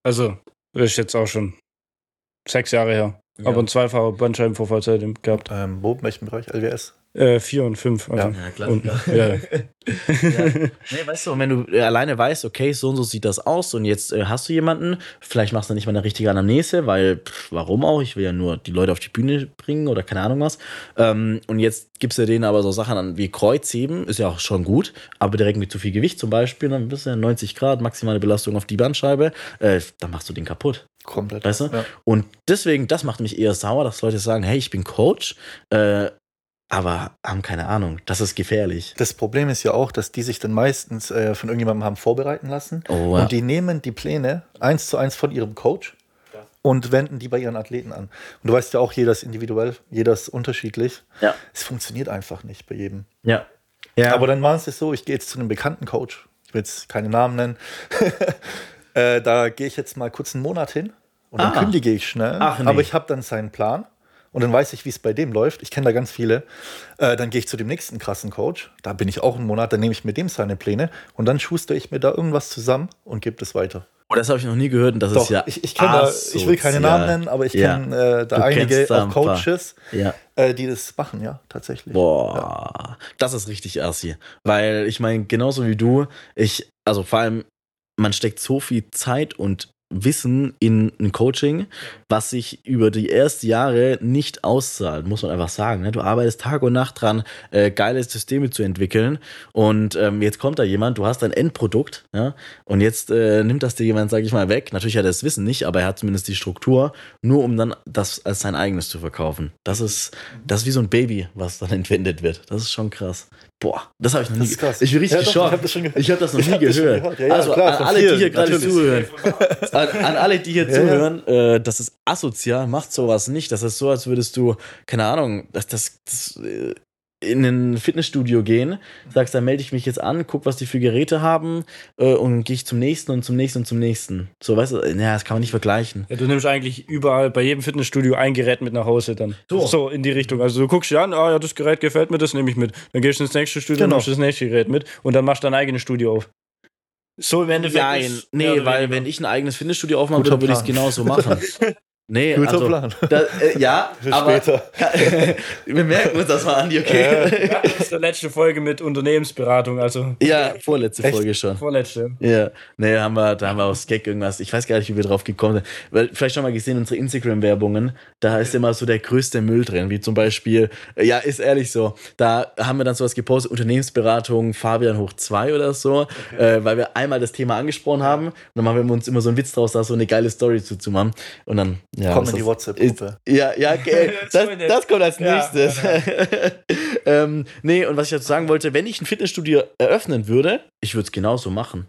Also, das ist jetzt auch schon sechs Jahre her. Ja. Aber ein zweifacher Bandscheibenvorfall seitdem gehabt. Ähm, wo, in welchem Bereich? LWS? Äh, vier und fünf. Also. Ja. klar. Und, ja. ja. Nee, weißt du, und wenn du äh, alleine weißt, okay, so und so sieht das aus und jetzt äh, hast du jemanden, vielleicht machst du nicht mal eine richtige Anamnese, weil, pff, warum auch? Ich will ja nur die Leute auf die Bühne bringen oder keine Ahnung was. Ähm, und jetzt gibst du denen aber so Sachen an wie Kreuzheben, ist ja auch schon gut, aber direkt mit zu viel Gewicht zum Beispiel, dann bist du ja 90 Grad, maximale Belastung auf die Bandscheibe, äh, dann machst du den kaputt. Komplett. Weißt du? Ja. Und deswegen, das macht mich eher sauer, dass Leute sagen, hey, ich bin Coach, äh, aber haben keine Ahnung. Das ist gefährlich. Das Problem ist ja auch, dass die sich dann meistens äh, von irgendjemandem haben vorbereiten lassen. Oh, ja. Und die nehmen die Pläne eins zu eins von ihrem Coach und wenden die bei ihren Athleten an. Und du weißt ja auch, jeder ist individuell, jeder ist unterschiedlich. Ja. Es funktioniert einfach nicht bei jedem. Ja. Ja. Aber dann war es so, ich gehe jetzt zu einem bekannten Coach. Ich will jetzt keine Namen nennen. äh, da gehe ich jetzt mal kurz einen Monat hin und dann Ah. kündige ich schnell. Ach, nee. Aber ich habe dann seinen Plan und dann weiß ich, wie es bei dem läuft. Ich kenne da ganz viele. Äh, dann gehe ich zu dem nächsten krassen Coach. Da bin ich auch einen Monat. Dann nehme ich mit dem seine Pläne und dann schuster ich mir da irgendwas zusammen und gebe das weiter. oh, das habe ich noch nie gehört und das Doch, ist ja. ich, ich, da, ich will keine. Namen nennen, aber ich Ja. kenne äh, da Du einige da auch ein. Coaches, Ja. äh, die das machen, ja, tatsächlich. Boah, das ist richtig assi. Weil ich meine, genauso wie du, ich, also vor allem, man steckt so viel Zeit und Wissen in ein Coaching, was sich über die ersten Jahre nicht auszahlt, muss man einfach sagen. Ne? Du arbeitest Tag und Nacht dran, äh, geile Systeme zu entwickeln und ähm, jetzt kommt da jemand, du hast ein Endprodukt ja? und jetzt äh, nimmt das dir jemand, sag ich mal, weg. Natürlich hat er das Wissen nicht, aber er hat zumindest die Struktur, nur um dann das als sein eigenes zu verkaufen. Das ist, das ist wie so ein Baby, was dann entwendet wird. Das ist schon krass. Boah, das habe ich noch nie krass. Ich bin richtig Ja, doch, geschockt. ich das gehört. Ich habe das noch Ich nie hab das schon gehört. gehört. Ja, ja, also klar, an alle, die vielen, hier gerade natürlich. zuhören, an, an alle, die hier zuhören, äh, das ist asozial, macht sowas nicht. Das ist so, als würdest du, keine Ahnung, das, das, das äh, in ein Fitnessstudio gehen, sagst, da melde ich mich jetzt an, guck, was die für Geräte haben äh, und gehe ich zum nächsten und zum nächsten und zum nächsten. So, weißt du, naja, das kann man nicht vergleichen. Ja, du nimmst eigentlich überall bei jedem Fitnessstudio ein Gerät mit nach Hause dann. So. in die Richtung. Also du guckst dir an, ah ja, das Gerät gefällt mir, das nehme ich mit. Dann gehst du ins nächste Studio Genau. nimmst das nächste Gerät mit und dann machst du dein eigenes Studio auf. So im Endeffekt. Nein, ist nee, weil weniger. wenn ich ein eigenes Fitnessstudio aufmachen würde, würde ich es genauso machen. Nee, Guter also, Plan. Da, äh, ja, Für aber später. wir merken uns das mal an, okay? Ja, das ist die letzte Folge mit Unternehmensberatung, also Ja, vorletzte Echt? Folge schon. vorletzte. Ja, nee, haben wir, da haben wir aus Gag irgendwas, ich weiß gar nicht, wie wir drauf gekommen sind. Weil, vielleicht schon mal gesehen, unsere Instagram-Werbungen, da ist immer so der größte Müll drin, wie zum Beispiel, äh, ja, ist ehrlich so, da haben wir dann sowas gepostet, Unternehmensberatung Fabian hoch 2 oder so, äh, weil wir einmal das Thema angesprochen haben und dann machen wir uns immer so einen Witz draus, da so eine geile Story zu, zu machen und dann, ja. Komm in die WhatsApp-Gruppe. Ja, ja, okay. das, das kommt als Ja, nächstes. ähm, nee, und was ich dazu sagen wollte, wenn ich ein Fitnessstudio eröffnen würde, ich würde es genauso machen.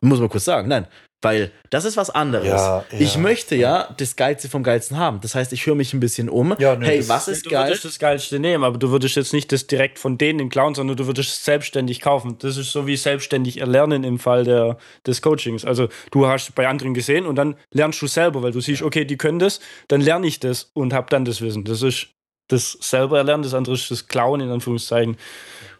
Muss man kurz sagen, nein. Weil das ist was anderes. Ja, ich ja. möchte ja das Geilste vom Geilsten haben. Das heißt, ich höre mich ein bisschen um. Ja, nö, hey, was ist du geil? würdest das Geilste nehmen, aber du würdest jetzt nicht das direkt von denen klauen, sondern du würdest es selbstständig kaufen. Das ist so wie selbstständig erlernen im Fall der, des Coachings. Also du hast bei anderen gesehen und dann lernst du selber, weil du siehst, okay, die können das, dann lerne ich das und habe dann das Wissen. Das ist das selber erlernen, das andere ist das Klauen in Anführungszeichen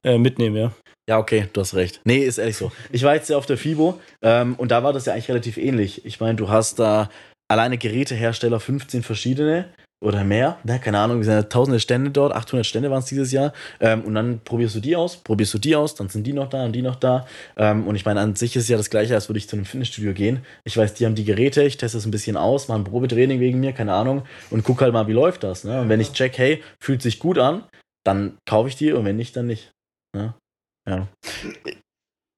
äh, mitnehmen, ja. Ja, okay, du hast recht. Nee, ist ehrlich so. Ich war jetzt ja auf der FIBO ähm, und da war das ja eigentlich relativ ähnlich. Ich meine, du hast da alleine Gerätehersteller 15 verschiedene oder mehr, ne, keine Ahnung, wir sind ja tausende Stände dort, 800 Stände waren es dieses Jahr ähm, und dann probierst du die aus, probierst du die aus, dann sind die noch da und die noch da ähm, und ich meine, an sich ist es ja das gleiche, als würde ich zu einem Fitnessstudio gehen. Ich weiß, die haben die Geräte, ich teste es ein bisschen aus, mache ein Probetraining wegen mir, keine Ahnung und guck halt mal, wie läuft das. Ne? Und wenn ich check, hey, fühlt sich gut an, dann kaufe ich die und wenn nicht, dann nicht. Ne? Ja.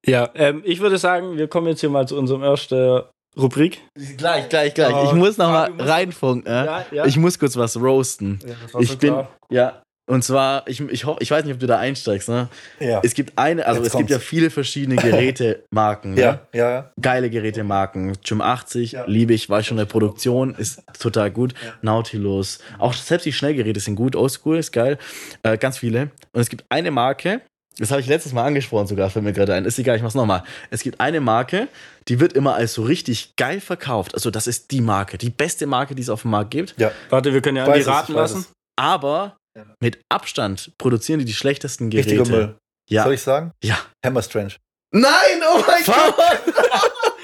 Ja, ähm, ich würde sagen, wir kommen jetzt hier mal zu unserem ersten Rubrik. Gleich, gleich, gleich. Oh, ich muss noch mal reinfunken. Äh? Ja, ja. Ich muss kurz was roasten. Ja, das war Ich so bin, klar. ja, Und zwar, ich, ich, hoff, ich weiß nicht, ob du da einsteigst, ne? Ja. Es gibt eine, also Jetzt es gibt kommt's. ja viele verschiedene Gerätemarken. ne? Ja, ja, ja. Geile Gerätemarken. Gym 80, Ja. liebe ich, war schon in der Produktion, ist total gut. Nautilus. Auch selbst die Schnellgeräte sind gut, oldschool, ist geil. Äh, ganz viele. Und es gibt eine Marke, das habe ich letztes Mal angesprochen sogar, fällt mir gerade ein. Ist egal, ich mach's nochmal. Es gibt eine Marke, die wird immer als so richtig geil verkauft. Also das ist die Marke, die beste Marke, die es auf dem Markt gibt. ja. Warte, wir können ja an die raten lassen. Aber Ja. mit Abstand produzieren die die schlechtesten Geräte. Richtiger Müll. Ja. Soll ich sagen? Ja. Hammer Strange. Nein, oh mein Fuck. Gott!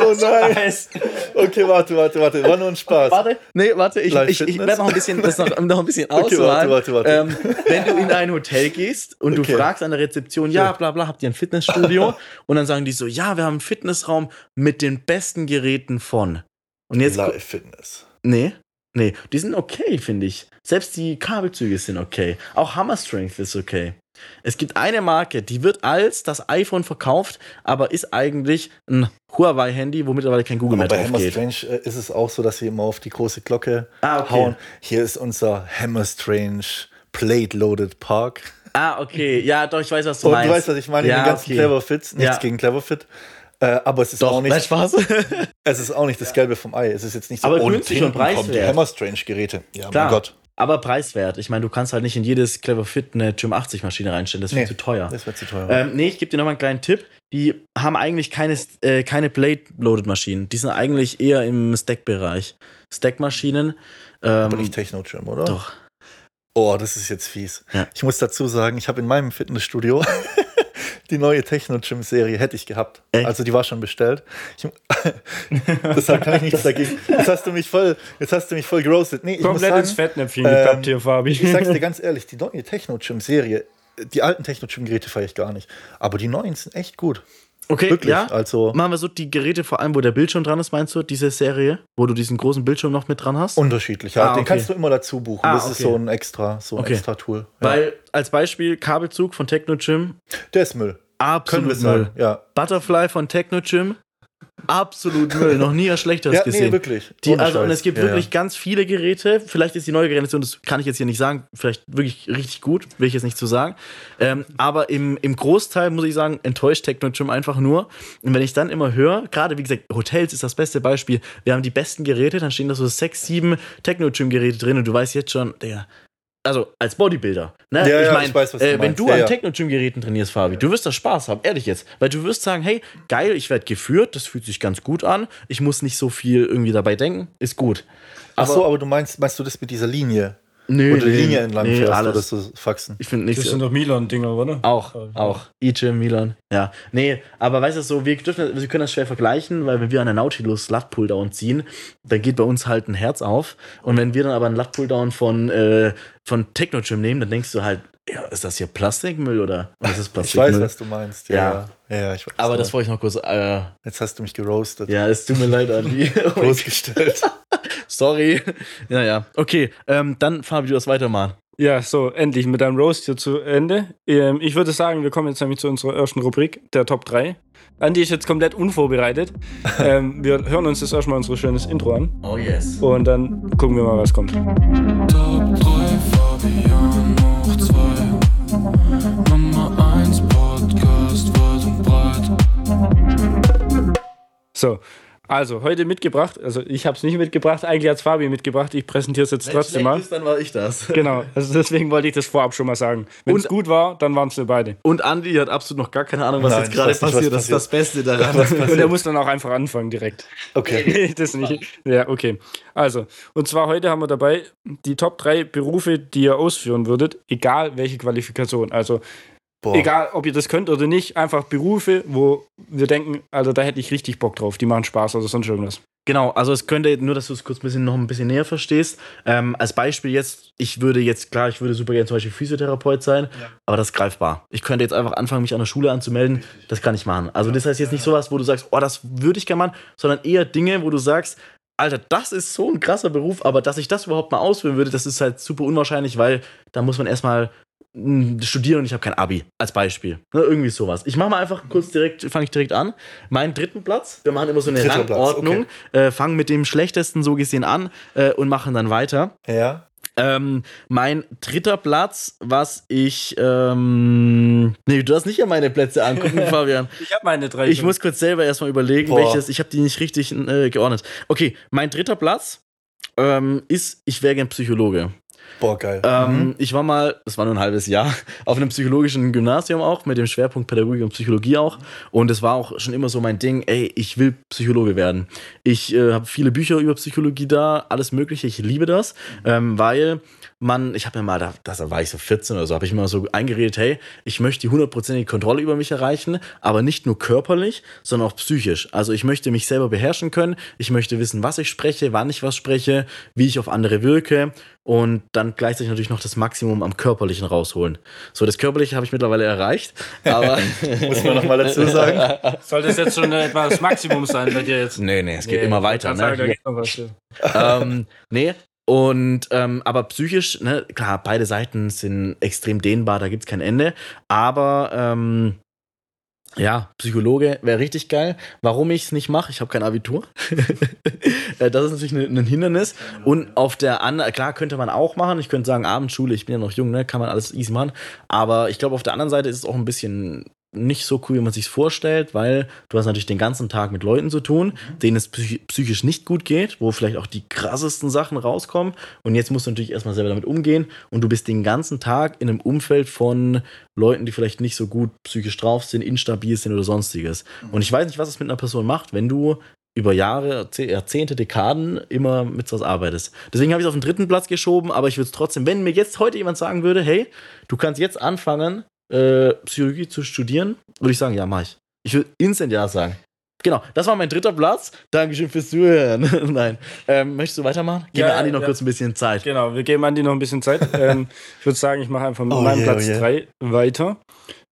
Oh nein. Okay, warte, warte, warte. War nur ein Spaß. Warte, nee, warte, ich, Live ich, ich werde noch ein bisschen, das noch, noch ein bisschen Okay, ausmalen. warte, warte, Ähm, wenn du in ein Hotel gehst und Okay. du fragst an der Rezeption, ja, bla bla, habt ihr ein Fitnessstudio? und dann sagen die so, ja, wir haben einen Fitnessraum mit den besten Geräten von. Und jetzt, Live Fitness. nee, nee, die sind okay, finde ich. Selbst die Kabelzüge sind okay. Auch Hammer Strength ist okay. Es gibt eine Marke, die wird als das iPhone verkauft, aber ist eigentlich ein Huawei-Handy, wo mittlerweile kein Google Aber mehr bei drauf Hammer geht. Strange äh, ist es auch so, dass wir immer auf die große Glocke Ah, okay. hauen. Hier ist unser Hammer Strange Plate Loaded Park. Ah, okay. Ja, doch, ich weiß, was du Und meinst. du weißt, was ich meine, Ja, den ganzen okay. Clever Fits. Nichts Ja. gegen Clever Fit. Äh, aber es ist Doch, auch nicht, Spaß. es ist auch nicht das Gelbe vom Ei. Es ist jetzt nicht so Aber günstig und kommen die preiswert. Hammer Strange Geräte. Ja, Klar. mein Gott. Aber preiswert. Ich meine, du kannst halt nicht in jedes Clever Fit eine Gym 80 Maschine reinstellen. Das Nee, zu teuer. Das wird zu teuer. Ähm, nee, ich gebe dir noch mal einen kleinen Tipp. Die haben eigentlich keine, äh, keine Blade-Loaded-Maschinen. Die sind eigentlich eher im Stack-Bereich. Stack-Maschinen. Ähm, aber nicht Techno Gym, oder? doch. Oh, das ist jetzt fies. Ja. Ich muss dazu sagen, ich habe in meinem Fitnessstudio die neue Techno Gym Serie hätte ich gehabt. Echt? Also die war schon bestellt. Ich, deshalb kann ich nichts dagegen. Jetzt hast du mich voll, jetzt hast du mich voll geroastet. Nee, ich muss Komplett sagen, ins Fettnäpfchen ähm, hier, Fabi. ich sag's dir ganz ehrlich, die neue Techno Gym Serie, die alten Techno Gym Geräte feiere ich gar nicht, aber die neuen sind echt gut. Okay, Wirklich. ja. Also Machen wir so die Geräte, vor allem, wo der Bildschirm dran ist, meinst du, diese Serie, wo du diesen großen Bildschirm noch mit dran hast? unterschiedlich. Ja, Ah, den okay. kannst du immer dazu buchen. Ah, das ist okay. so ein extra, so ein Okay. extra Tool. Ja. Weil, als Beispiel, Kabelzug von Techno Gym, der ist Müll. Können absolut wir Müll. sagen. Ja. Butterfly von Techno Gym, absolut Müll. Noch nie was Schlechteres Ja, gesehen. nee, wirklich. Die, also, und es gibt Ja, wirklich ja. ganz viele Geräte. Vielleicht ist die neue Generation, das kann ich jetzt hier nicht sagen, vielleicht wirklich richtig gut, will ich jetzt nicht zu sagen. Ähm, aber im, im Großteil muss ich sagen, enttäuscht Techno Gym einfach nur. Und wenn ich dann immer höre, gerade wie gesagt, Hotels ist das beste Beispiel. Wir haben die besten Geräte, dann stehen da so sechs, sieben Techno Gym Geräte drin und du weißt jetzt schon, der. Also als Bodybuilder. Ne? Ja, ja, ich was du äh, wenn du Ja, an ja. Techno-Gym-Geräten trainierst, Fabi, du wirst da Spaß haben, ehrlich jetzt. Weil du wirst sagen, hey, geil, ich werde geführt, das fühlt sich ganz gut an, ich muss nicht so viel irgendwie dabei denken, ist gut. Ach so, aber du meinst, meinst du das mit dieser Linie? Nö, du die Linie entlang nee, fährst alles. oder so Faxen? Ich finde Das nichts. sind doch Milan-Dinger, oder? Auch, auch. E-Gym, Milan. Ja. Nee, aber weißt du so, wir, dürfen, wir können das schwer vergleichen, weil wenn wir an der Nautilus Lat-Pull Down ziehen, dann geht bei uns halt ein Herz auf. Und wenn wir dann aber einen Lat-Pull Down von, äh, von Techno Gym nehmen, dann denkst du halt, ja, ist das hier Plastikmüll oder was ist Ich Plastikmüll? weiß, was du meinst. Ja, ja, ja ich weiß. aber das du wollte ich noch kurz. Äh. Jetzt hast du mich geroastet. ja, es tut mir leid, Andi. Bloßgestellt. Sorry. Ja, ja. Okay, ähm, dann Fabi, du das weitermachen. Ja, so, endlich mit deinem Roast hier zu Ende. Ähm, ich würde sagen, wir kommen jetzt nämlich zu unserer ersten Rubrik, der Top 3. Andi ist jetzt komplett unvorbereitet. ähm, wir hören uns jetzt erstmal unser schönes Intro an Oh yes. und dann gucken wir mal, was kommt. Top 3 Fabian hoch 2 Nummer 1 Podcast weit und breit So, also heute mitgebracht, also ich habe es nicht mitgebracht, eigentlich hat es Fabi mitgebracht, ich präsentiere es jetzt trotzdem mal. dann war ich das. Genau, also deswegen wollte ich das vorab schon mal sagen. Wenn es gut war, dann waren es wir beide. Und Andi hat absolut noch gar keine Ahnung, was Nein, jetzt gerade was passiert. Das ist das Beste daran. Und er muss dann auch einfach anfangen direkt. Okay. Nee, das nicht. Ja, okay. Also, und zwar heute haben wir dabei die Top 3 Berufe, die ihr ausführen würdet, egal welche Qualifikation. Also, Boah. egal ob ihr das könnt oder nicht, einfach Berufe, wo wir denken, also da hätte ich richtig Bock drauf, die machen Spaß oder sonst irgendwas. Genau, also es könnte, nur dass du es kurz ein bisschen, noch ein bisschen näher verstehst. Ähm, als Beispiel jetzt, ich würde jetzt, klar, ich würde super gerne zum Beispiel Physiotherapeut sein, aber das ist greifbar. Ich könnte jetzt einfach anfangen, mich an der Schule anzumelden, das kann ich machen. Also das heißt jetzt nicht sowas, wo du sagst, oh, das würde ich gerne machen, sondern eher Dinge, wo du sagst, Alter, das ist so ein krasser Beruf, aber dass ich das überhaupt mal ausführen würde, das ist halt super unwahrscheinlich, weil da muss man erstmal mh, studieren und ich habe kein Abi, als Beispiel. Ne, irgendwie sowas. Ich mache mal einfach kurz direkt, fange ich direkt an. Meinen dritten Platz, wir machen immer so eine Dritter Rangordnung, äh, fangen mit dem schlechtesten so gesehen an äh, und machen dann weiter. Ja. Ähm, mein dritter Platz, was ich. Ähm, nee, du darfst nicht an meine Plätze angucken, Fabian. Ich habe meine drei. Ich muss kurz selber erstmal überlegen, Boah. welches. Ich habe die nicht richtig äh, geordnet. Okay, mein dritter Platz ähm, ist, ich wäre gern Psychologe. Boah, geil. Ähm, Ich war mal, das war nur ein halbes Jahr, auf einem psychologischen Gymnasium auch, mit dem Schwerpunkt Pädagogik und Psychologie auch. Und es war auch schon immer so mein Ding, ey, ich will Psychologe werden. Ich äh, habe viele Bücher über Psychologie da, alles Mögliche, ich liebe das, ähm, weil man, ich habe mir mal, da, da war ich so 14 oder so, habe ich mir mal so eingeredet, hey, ich möchte die hundertprozentige Kontrolle über mich erreichen, aber nicht nur körperlich, sondern auch psychisch. Also ich möchte mich selber beherrschen können, ich möchte wissen, was ich spreche, wann ich was spreche, wie ich auf andere wirke und dann gleichzeitig natürlich noch das Maximum am Körperlichen rausholen. So, das Körperliche habe ich mittlerweile erreicht, aber Muss man nochmal dazu sagen. Soll das jetzt schon etwa das Maximum sein bei dir jetzt? nee, nee, es geht Nee, immer weiter. sagen, Ne? geht noch was, ja. ähm, nee, und ähm, aber psychisch, ne, klar, beide Seiten sind extrem dehnbar, da gibt es kein Ende. Aber ähm, ja, Psychologe wäre richtig geil. Warum ich es nicht mache, ich habe kein Abitur. Äh, das ist natürlich ein, ein Hindernis. Und auf der anderen, klar, könnte man auch machen. Ich könnte sagen, Abendschule, ich bin ja noch jung, ne, kann man alles easy machen. Aber ich glaube, auf der anderen Seite ist es auch ein bisschen nicht so cool, wie man sich vorstellt, weil du hast natürlich den ganzen Tag mit Leuten zu tun, denen es psych psychisch nicht gut geht, wo vielleicht auch die krassesten Sachen rauskommen. Und jetzt musst du natürlich erstmal selber damit umgehen und du bist den ganzen Tag in einem Umfeld von Leuten, die vielleicht nicht so gut psychisch drauf sind, instabil sind oder sonstiges. Und ich weiß nicht, was es mit einer Person macht, wenn du über Jahre, Jahrze- Jahrzehnte, Dekaden immer mit sowas arbeitest. Deswegen habe ich es auf den dritten Platz geschoben, aber ich würde es trotzdem, wenn mir jetzt heute jemand sagen würde, hey, du kannst jetzt anfangen, äh, Psychologie zu studieren, würde ich sagen, ja, mach ich. Ich würde instant ja sagen. Genau, das war mein dritter Platz. Dankeschön fürs Zuhören. Nein. Ähm, möchtest du weitermachen? Gib Ja, mir Andi noch ja. kurz ein bisschen Zeit. Genau, wir geben Andi noch ein bisschen Zeit. ähm, ich würde sagen, ich mache einfach mit Oh meinem Platz oh je. 3 weiter.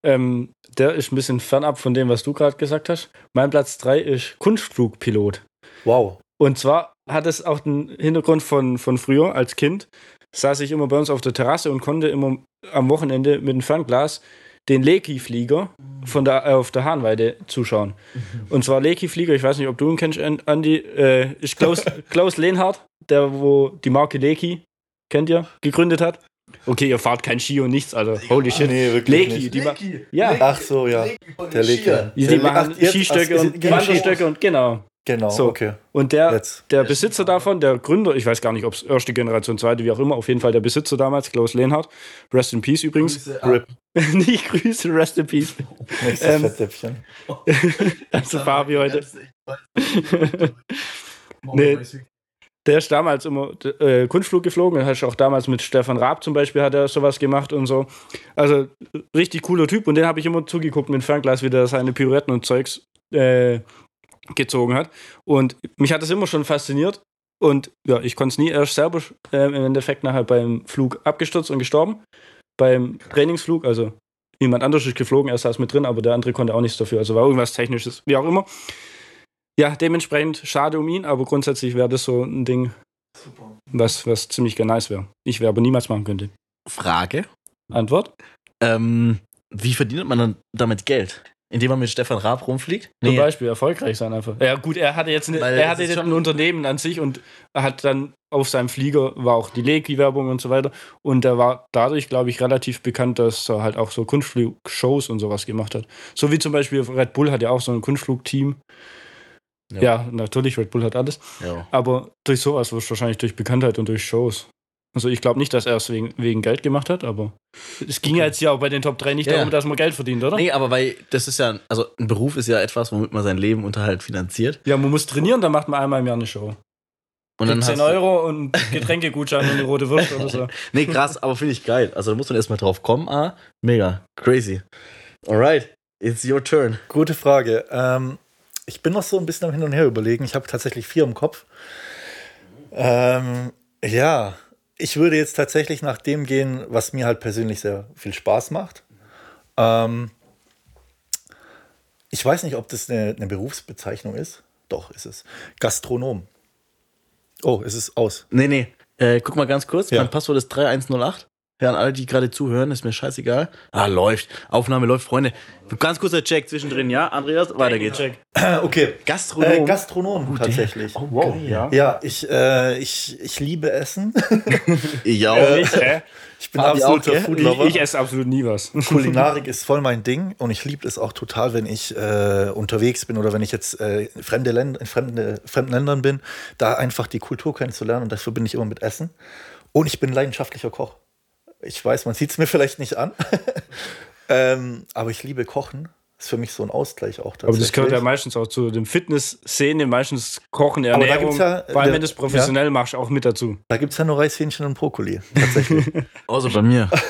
Ähm, der ist ein bisschen fernab von dem, was du gerade gesagt hast. Mein Platz 3 ist Kunstflugpilot. Wow. Und zwar hat es auch den Hintergrund von, von früher als Kind. Saß ich immer bei uns auf der Terrasse und konnte immer am Wochenende mit dem Fernglas den Leki-Flieger von der, äh, auf der Hahnweide zuschauen. Und zwar Leki-Flieger, ich weiß nicht, ob du ihn kennst, An- Andi, äh, ist Klaus, Klaus Lehnhardt, der wo die Marke Leki, kennt ihr, gegründet hat. Okay, ihr fahrt kein Ski und nichts, also holy shit. Nee, wirklich Leki, nicht. die ma- ja, Ach so, ja. Der Leki. die, Der- machen ach, Skistöcke und. Wanderstöcke und genau. Genau, So. okay. Und der, der Besitzer davon, der Gründer, ich weiß gar nicht, ob es erste Generation, zweite, wie auch immer, auf jeden Fall der Besitzer damals, Klaus Lehnhardt, Rest in Peace übrigens. Rip. nicht Grüße, Rest in Peace. Nächstes Ähm, Fettsäpfchen. Also Fabi heute. Nee. Der ist damals immer äh, Kunstflug geflogen, er hat auch damals mit Stefan Raab zum Beispiel hat er sowas gemacht und so. Also richtig cooler Typ und den habe ich immer zugeguckt mit Fernglas, wie der seine Pirouetten und Zeugs äh, gezogen hat. Und mich hat das immer schon fasziniert. Und ja, ich konnte es nie erst selber äh, im Endeffekt nachher beim Flug abgestürzt und gestorben. Beim Trainingsflug, also jemand anderes ist geflogen, er saß mit drin, aber der andere konnte auch nichts dafür. Also war irgendwas Technisches, wie auch immer. Ja, dementsprechend schade um ihn, aber grundsätzlich wäre das so ein Ding, was, was ziemlich nice wäre. Ich wäre aber niemals machen könnte. Frage. Antwort? Ähm, wie verdient man dann damit Geld? Indem man mit Stefan Raab rumfliegt? Zum Beispiel erfolgreich sein einfach. Ja, gut, er hatte jetzt, eine, Weil er hatte jetzt ein Unternehmen an sich und hat dann auf seinem Flieger war auch die Leki-Werbung und so weiter. Und er war dadurch, glaube ich, relativ bekannt, dass er halt auch so Kunstflug-Shows und sowas gemacht hat. So wie zum Beispiel Red Bull hat ja auch so ein Kunstflugteam. Ja. Ja. natürlich, Red Bull hat alles. Ja. Aber durch sowas, wahrscheinlich durch Bekanntheit und durch Shows. Also ich glaube nicht, dass er es wegen, wegen Geld gemacht hat, aber es ging ja jetzt ja auch bei den Top 3 nicht Ja, darum, dass man Geld verdient, oder? Nee, aber weil das ist ja, also ein Beruf ist ja etwas, womit man sein Leben Unterhalt finanziert. Ja, man muss trainieren, dann macht man einmal im Jahr eine Show. Und dann 10 hast du, Euro und Getränkegutschein und eine rote Wurst oder so. Nee, krass, aber finde ich geil. Also da muss man erstmal drauf kommen. Ah, mega. Crazy. Alright, it's your turn. Gute Frage. Ähm, ich bin noch so ein bisschen am Hin und Her überlegen. Ich habe tatsächlich vier im Kopf. Ähm, ja, ich würde jetzt tatsächlich nach dem gehen, was mir halt persönlich sehr viel Spaß macht. Ähm, ich weiß nicht, ob das eine, eine Berufsbezeichnung ist. Doch, ist es. Gastronom. Oh, es ist aus. Nee, nee. Äh, guck mal ganz kurz. Ja. Mein Passwort ist 3108. Ja, an alle, die gerade zuhören, ist mir scheißegal. Ah, läuft. Aufnahme läuft, Freunde. Ganz kurzer Check zwischendrin, ja? Andreas, weiter geht's. Check. Okay. Gastronom. Äh, Gastronom tatsächlich. Oh, wow. Ja. Ja, ich, äh, ich, ich liebe Essen. Ja, Äh, Ich? Ich bin absoluter auch, gell? Foodlover. ich, ich esse absolut nie was. Kulinarik ist voll mein Ding und ich liebe es auch total, wenn ich äh, unterwegs bin oder wenn ich jetzt äh, in, fremde Länder, in fremde, fremden Ländern bin, da einfach die Kultur kennenzulernen und das verbinde ich immer mit Essen. Und ich bin leidenschaftlicher Koch. Ich weiß, man sieht es mir vielleicht nicht an, ähm, aber ich liebe Kochen. Ist für mich so ein Ausgleich auch Aber das gehört ja meistens auch zu dem Fitness-Szene, meistens Kochen, Aber da Ernährung. gibt's ja- vor allem, der- wenn du es professionell machst, auch mit dazu. Da gibt es ja nur Reishähnchen und Brokkoli. Tatsächlich. außer bei mir.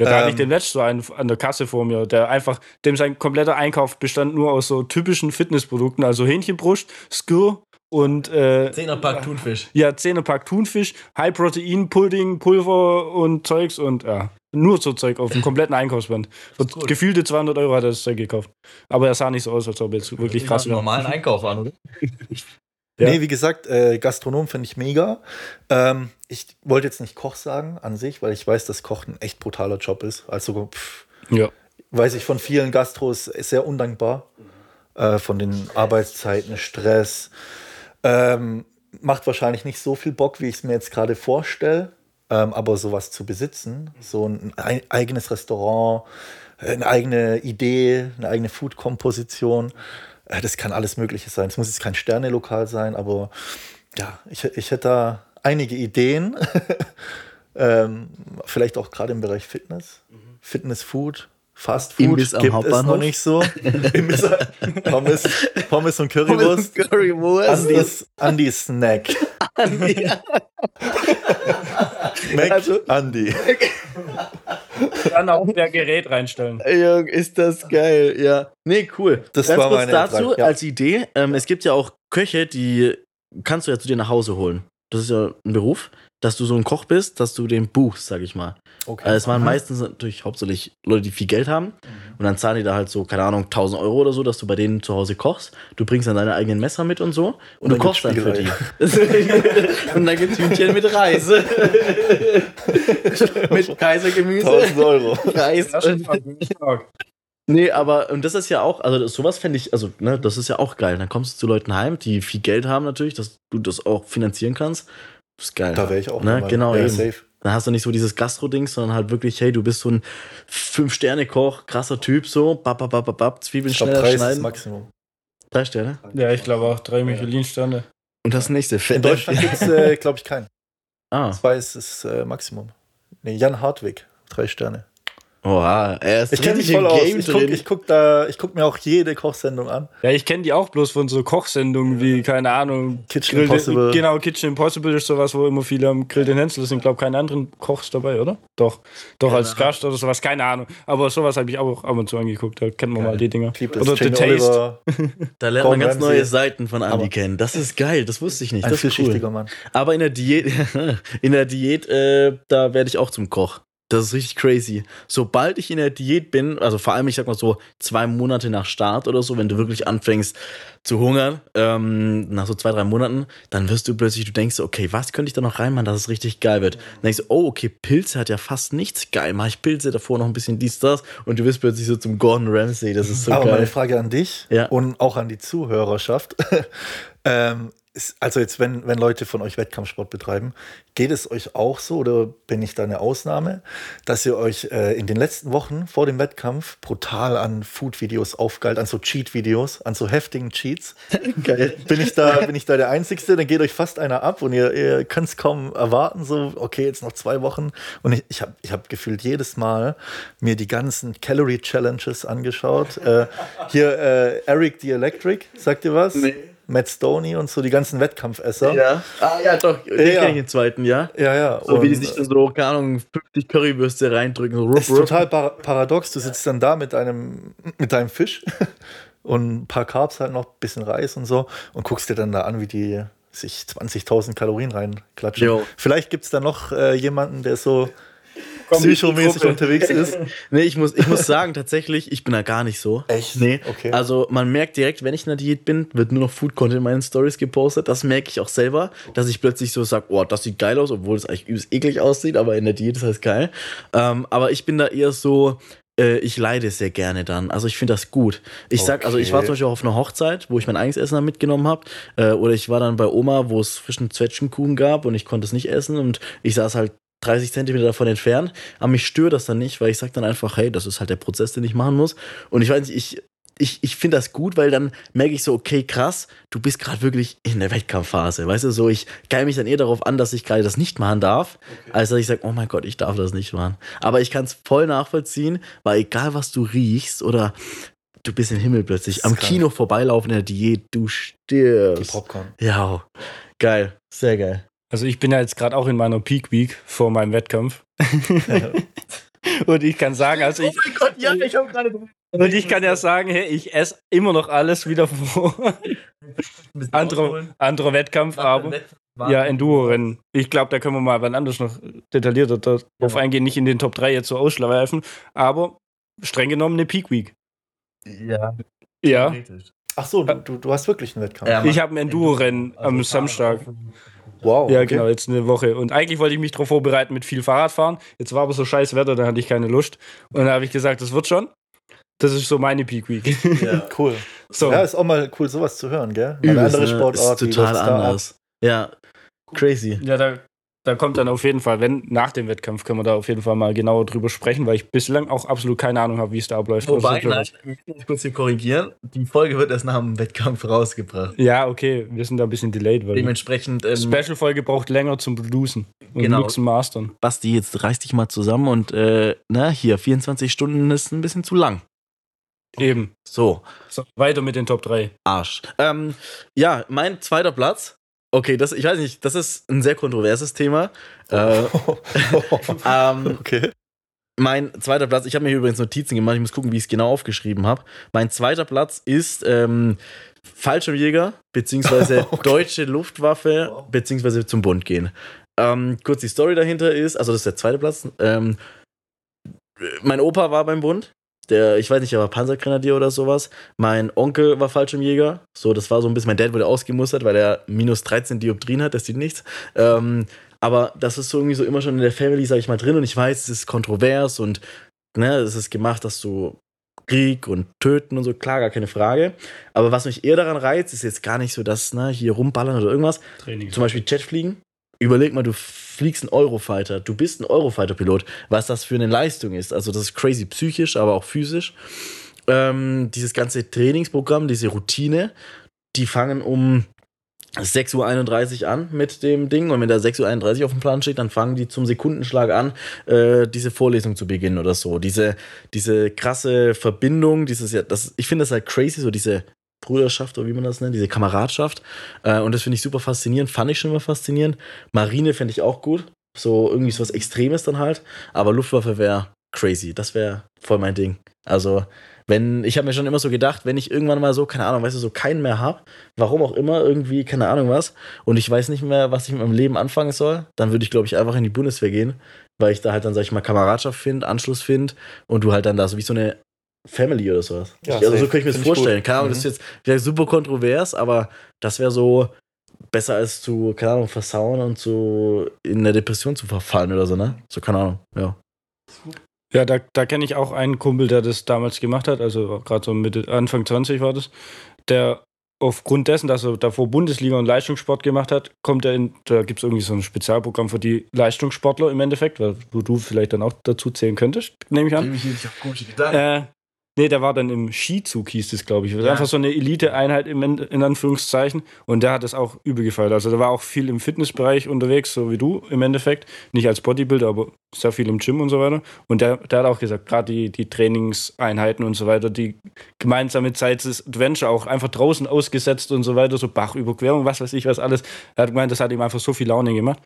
Ja, da hatte ich Ähm. den letzten so einen an der Kasse vor mir, der einfach, dem sein kompletter Einkauf bestand nur aus so typischen Fitnessprodukten, also Hähnchenbrust, Skür und äh, Zehnerpack Thunfisch. ja, Zähnepack Thunfisch, High Protein, Pudding, Pulver und Zeugs und ja, nur so Zeug auf dem kompletten Einkaufsband. Für gefühlte 200 Euro hat er das Zeug gekauft. Aber er sah nicht so aus, als ob er jetzt wirklich krass wäre. normalen Einkauf an, oder? Ja. Nee, wie gesagt, äh, Gastronom finde ich mega. Ähm, ich wollte jetzt nicht Koch sagen an sich, weil ich weiß, dass Kochen ein echt brutaler Job ist. Also pff, Ja. weiß ich von vielen Gastros ist sehr undankbar. Äh, von den Arbeitszeiten, Stress. Ähm, macht wahrscheinlich nicht so viel Bock, wie ich es mir jetzt gerade vorstelle. Ähm, aber sowas zu besitzen, so ein ei- eigenes Restaurant, eine eigene Idee, eine eigene Food-Komposition, äh, das kann alles Mögliche sein. Es muss jetzt kein Sternelokal sein, aber ja, ich, ich hätte da einige Ideen. ähm, vielleicht auch gerade im Bereich Fitness, Fitness Food, Fast Food Imbiss am gibt es noch nicht so. Imbiss, Pommes, Pommes und Currywurst. Currywurst. Andis, Snack. Mac Also- Andi. Dann auch der Gerät reinstellen. Jung, ist das geil, ja. Nee, cool. Das Ganz war kurz meine dazu Frage, ja. als Idee. Ähm, es gibt ja auch Köche, die kannst du ja zu dir nach Hause holen. Das ist ja ein Beruf, dass du so ein Koch bist, dass du den buchst, sag ich mal. Okay. Äh, es waren meistens natürlich hauptsächlich Leute, die viel Geld haben. Und dann zahlen die da halt so, keine Ahnung, 1000 Euro oder so, dass du bei denen zu Hause kochst. Du bringst dann deine eigenen Messer mit und so. Und, Und du kochst dann für die. und dann gibt's Hühnchen mit Reis. mit Kaisergemüse. 1000 Euro. Reis. Ist. Nee, aber und das ist ja auch, also das- sowas fände ich, also ne, das ist ja auch geil. Dann kommst du zu Leuten heim, die viel Geld haben natürlich, dass du das auch finanzieren kannst. Das ist geil. Da wäre ich auch Ne, genau, ja, eben. safe. Dann hast du nicht so dieses Gastro-Ding, sondern halt wirklich, hey, du bist so ein Fünf-Sterne-Koch, krasser Typ, so, bap, bap, bap, bap, bap, Zwiebeln Ich glaube, schneller Preis ist schneiden. Maximum. Drei Sterne. Ja, ich glaube auch drei Michelin-Sterne. Und das nächste, In. Deutschland gibt es, äh, glaube ich, keinen. Ah, Zwei ist das äh, Maximum. Nee, Jan Hartwig, drei Sterne. Oha, er ist Ich kenne mich voll aus. Game Ich gucke drin. ich guck da, ich guck mir auch jede Kochsendung an. Ja, ich kenne die auch bloß von so Kochsendungen wie, keine Ahnung, Kitchen Grill- Impossible. Genau, Kitchen Impossible ist sowas, wo immer viele am Grill den Hänsel sind. Ich glaube, keine anderen Kochs dabei, oder? Doch. Doch, als Gast oder sowas, keine Ahnung. Aber sowas habe ich auch ab und zu angeguckt. Da kennt man mal die Dinger. Das. Oder The Taste. Oliver, Da lernt man ganz neue Seiten von Andy kennen. Das ist geil, das wusste ich nicht. ein Das ist cool. Mann. Aber in der Diät, in der Diät, äh, da werde ich auch zum Koch. Das ist richtig crazy. Sobald ich in der Diät bin, also vor allem, ich sag mal so zwei Monate nach Start oder so, wenn du wirklich anfängst zu hungern, ähm, nach so zwei, drei Monaten, dann wirst du plötzlich, du denkst, okay, was könnte ich da noch reinmachen, dass es richtig geil wird? Dann denkst du, oh, okay, Pilze hat ja fast nichts geil. Mach ich Pilze davor noch ein bisschen dies, das und du wirst plötzlich so zum Gordon Ramsay. Das ist so Aber geil. meine Frage an dich Ja. und auch an die Zuhörerschaft. ähm, ist, also jetzt, wenn, wenn Leute von euch Wettkampfsport betreiben, geht es euch auch so oder bin ich da eine Ausnahme, dass ihr euch äh, in den letzten Wochen vor dem Wettkampf brutal an Food-Videos aufgeilt, an so Cheat-Videos, an so heftigen Cheats? geil. Bin ich da, bin ich da der Einzige? Dann geht euch fast einer ab und ihr, ihr könnt es kaum erwarten. So, okay, jetzt noch zwei Wochen. Und ich, ich habe ich hab gefühlt jedes Mal mir die ganzen Calorie Challenges angeschaut. äh, hier äh, Eric the Electric, sagt ihr was? Nee. Matt Stoney und so die ganzen Wettkampfesser. Ja. Ah, ja, doch. Den Ja. kenn ich den zweiten, ja. ja. ja. So wie die Und sich dann so, keine Ahnung, 50 Currywürste reindrücken. So ist total par paradox. Du sitzt dann da mit deinem, mit deinem Fisch und ein paar Carbs halt noch, ein bisschen Reis und so und guckst dir dann da an, wie die sich 20.000 Kalorien reinklatschen. Jo. Vielleicht gibt es da noch äh, jemanden, der so psychomäßig unterwegs ist. Nee, ich muss, ich muss sagen, tatsächlich, ich bin da gar nicht so. Echt? Nee. Okay. Also man merkt direkt, wenn ich in der Diät bin, wird nur noch Food-Content in meinen Stories gepostet. Das merke ich auch selber, dass ich plötzlich so sage, oh, das sieht geil aus, obwohl es eigentlich übelst eklig aussieht, aber in der Diät ist das geil. Ähm, aber ich bin da eher so, äh, ich leide sehr gerne dann. Also ich finde das gut. Ich sag, also ich war Okay. zum Beispiel auch auf einer Hochzeit, wo ich mein eigenes Essen dann mitgenommen habe. Äh, oder ich war dann bei Oma, wo es frischen Zwetschgenkuchen gab und ich konnte es nicht essen und ich saß halt 30 Zentimeter davon entfernt. Aber mich stört das dann nicht, weil ich sage dann einfach, hey, das ist halt der Prozess, den ich machen muss. Und ich weiß nicht, ich, ich, ich finde das gut, weil dann merke ich so, okay, krass, du bist gerade wirklich in der Wettkampfphase. Weißt du, so, ich geil mich dann eher darauf an, dass ich gerade das nicht machen darf, als dass ich sage, oh mein Gott, ich darf das nicht machen. Aber ich kann es voll nachvollziehen, weil egal was du riechst oder du bist im Himmel plötzlich, am krank. Kino vorbeilaufen in der Diät, du Die stirbst. Popcorn. Ja, geil, sehr geil. Also ich bin ja jetzt gerade auch in meiner Peak Week vor meinem Wettkampf. Und ich kann sagen, also ich, mein Gott, ja, ich habe gerade. und ich kann ja sagen, hey, ich esse immer noch alles wieder vor. anderer, anderer Wettkampf, aber ja, Enduro-Rennen. Ich glaube, da können wir mal wann anders noch detaillierter darauf Ja. eingehen, nicht in den Top 3 jetzt so ausschleifen, aber streng genommen eine Peak Week. Ja, Ja, Ach so, du, du, hast wirklich einen Wettkampf. Ja, ich habe ein Enduro-Rennen am Samstag. Wow. Ja, okay. genau, jetzt eine Woche. Und eigentlich wollte ich mich darauf vorbereiten mit viel Fahrradfahren. Jetzt war aber so scheiß Wetter, da hatte ich keine Lust. Und da habe ich gesagt, das wird schon. Das ist so meine Peak Week. Ja. Cool. so. Ja, ist auch mal cool, sowas zu hören, gell? Mal Übelst, andere ne? Sportart. Ist wie total anders. Ja, crazy. Ja, da, da kommt dann auf jeden Fall, wenn nach dem Wettkampf können wir da auf jeden Fall mal genauer drüber sprechen, weil ich bislang auch absolut keine Ahnung habe, wie es da abläuft. Wobei, Also, nein, ich muss kurz hier korrigieren. Die Folge wird erst nach dem Wettkampf rausgebracht. Ja, okay, wir sind da ein bisschen delayed, weil die Dementsprechend, ähm, Special-Folge braucht länger zum Producen und Genau. Mixen Mastern. Basti, jetzt reiß dich mal zusammen und, äh, na, hier, 24 Stunden ist ein bisschen zu lang. Eben. So, So, weiter mit den Top 3. Arsch. Ähm, ja, mein zweiter Platz. Okay, das, ich weiß nicht, das ist ein sehr kontroverses Thema. Äh, ähm, okay. Mein zweiter Platz, ich habe mir hier übrigens Notizen gemacht, ich muss gucken, wie ich es genau aufgeschrieben habe. Mein zweiter Platz ist ähm, Fallschirmjäger, beziehungsweise Okay. deutsche Luftwaffe, beziehungsweise zum Bund gehen. Ähm, kurz die Story dahinter ist, also das ist der zweite Platz. Ähm, mein Opa war beim Bund, der, ich weiß nicht, er war Panzergrenadier oder sowas. Mein Onkel war Fallschirmjäger, so, das war so ein bisschen, mein Dad wurde ausgemustert, weil er minus 13 Dioptrien hat, das sieht nichts. Ähm, aber das ist so irgendwie so immer schon in der Family, sag ich mal, drin und ich weiß, es ist kontrovers und ne, es ist gemacht, dass du Krieg und Töten und so, klar, gar keine Frage. Aber was mich eher daran reizt, ist jetzt gar nicht so, dass, ne, hier rumballern oder irgendwas. Training. Zum Beispiel Jetfliegen. Überleg mal, du fliegst einen Eurofighter, du bist ein Eurofighter-Pilot, was das für eine Leistung ist. Also, das ist crazy psychisch, aber auch physisch. Ähm, dieses ganze Trainingsprogramm, diese Routine, die fangen um 6.31 Uhr an mit dem Ding und wenn da 6.31 Uhr auf dem Plan steht, dann fangen die zum Sekundenschlag an, äh, diese Vorlesung zu beginnen oder so. Diese, diese krasse Verbindung, dieses ja, das, ich finde das halt crazy, so diese Brüderschaft oder wie man das nennt, diese Kameradschaft. Äh, und das finde ich super faszinierend, fand ich schon immer faszinierend. Marine fände ich auch gut. So irgendwie so was Extremes dann halt. Aber Luftwaffe wäre crazy. Das wäre voll mein Ding. Also, wenn, ich habe mir schon immer so gedacht, wenn ich irgendwann mal so, keine Ahnung, weißt du, so keinen mehr habe, warum auch immer, irgendwie, keine Ahnung was, und ich weiß nicht mehr, was ich mit meinem Leben anfangen soll, dann würde ich, glaube ich, einfach in die Bundeswehr gehen, weil ich da halt dann, sag ich mal, Kameradschaft finde, Anschluss finde und du halt dann da so wie so eine Family oder sowas. Ja, also so könnte ich mir das ich vorstellen. Keine Ahnung, Mhm. das ist jetzt wieder super kontrovers, aber das wäre so besser als zu, keine Ahnung, versauen und zu in eine Depression zu verfallen oder so, ne? So, keine Ahnung, ja. Ja, da, da kenne ich auch einen Kumpel, der das damals gemacht hat, also gerade so Mitte, Anfang 20 war das, der aufgrund dessen, dass er davor Bundesliga und Leistungssport gemacht hat, kommt er in, da gibt es irgendwie so ein Spezialprogramm für die Leistungssportler im Endeffekt, weil, wo du vielleicht dann auch dazu zählen könntest, nehme ich an. Äh, nee, der war dann im Skizug, hieß es, glaube ich. Das war Ja. Einfach so eine Elite-Einheit in Anführungszeichen. Und der hat das auch übel gefeiert. Also der war auch viel im Fitnessbereich unterwegs, so wie du im Endeffekt. Nicht als Bodybuilder, aber sehr viel im Gym und so weiter. Und der, der hat auch gesagt, gerade die, die Trainingseinheiten und so weiter, die gemeinsame Zeit des Adventure auch einfach draußen ausgesetzt und so weiter, so Bachüberquerung, was weiß ich, was alles. Er hat gemeint, das hat ihm einfach so viel Laune gemacht.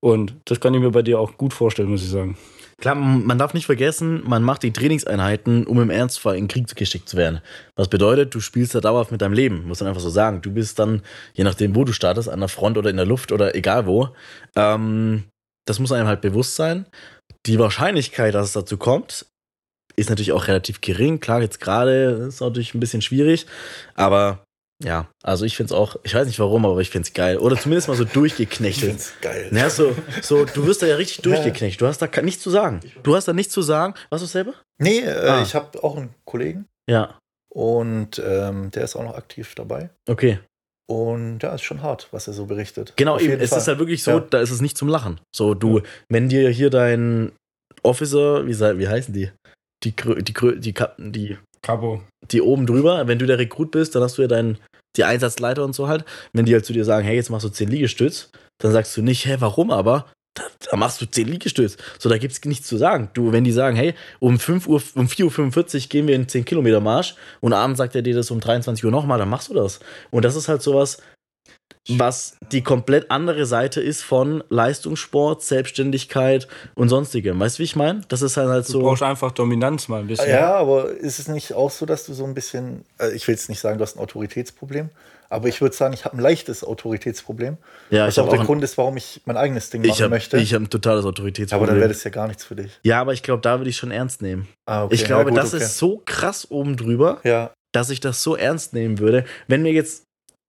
Und das kann ich mir bei dir auch gut vorstellen, muss ich sagen. Klar, man darf nicht vergessen, man macht die Trainingseinheiten, um im Ernstfall in den Krieg geschickt zu werden. Was bedeutet, du spielst da dauerhaft mit deinem Leben, muss man einfach so sagen. Du bist dann, je nachdem, wo du startest, an der Front oder in der Luft oder egal wo. Ähm, das muss einem halt bewusst sein. die Wahrscheinlichkeit, dass es dazu kommt, ist natürlich auch relativ gering. Klar, jetzt gerade ist natürlich ein bisschen schwierig, aber ja, also ich finde es auch, ich weiß nicht warum, aber ich finde es geil. Oder zumindest mal so Ich durchgeknechtet. find's geil. Ja, so, so, du wirst da ja richtig durchgeknecht. Du hast da nichts zu sagen. Du hast da nichts zu sagen. Warst du selber? Nee, äh, Ah. ich habe auch einen Kollegen Ja, und ähm, der ist auch noch aktiv dabei. okay. Und ja, ist schon hart, was er so berichtet. Genau, Auf eben. Es Fall. ist halt wirklich so, Ja. da ist es nicht zum Lachen. So, du, wenn dir hier dein Officer, wie, wie heißen die? Die, die, die, Kap- die, Cabo. die oben drüber, wenn du der Rekrut bist, dann hast du ja deinen, die Einsatzleiter und so halt. Wenn die halt zu dir sagen, hey, jetzt machst du 10 Liegestütz, dann sagst du nicht, hä, warum aber? Da, da machst du 10 Liegestütz. So, da gibt's nichts zu sagen. Du, wenn die sagen, hey, um 5 Uhr, um 4.45 Uhr gehen wir in 10 Kilometer Marsch und abends sagt er dir das um 23 Uhr nochmal, dann machst du das. Und das ist halt sowas, was die komplett andere Seite ist von Leistungssport, Selbstständigkeit und sonstigem. Weißt du, wie ich meine? Das ist halt, halt Du so. brauchst einfach Dominanz mal ein bisschen. Ja, aber ist es nicht auch so, dass du so ein bisschen, äh, ich will jetzt nicht sagen, du hast ein Autoritätsproblem, aber ich würde sagen, ich habe ein leichtes Autoritätsproblem. Ja, was ich auch habe der auch Grund ist, warum ich mein eigenes Ding machen ich hab, möchte. ich hab ein totales aber Autoritätsproblem. dann wäre das ja gar nichts für dich. ja, aber ich glaube, da würde ich schon ernst nehmen. Ah, okay. ich glaube, ja, gut, das okay. ist so krass oben drüber, Ja, dass ich das so ernst nehmen würde. Wenn mir jetzt,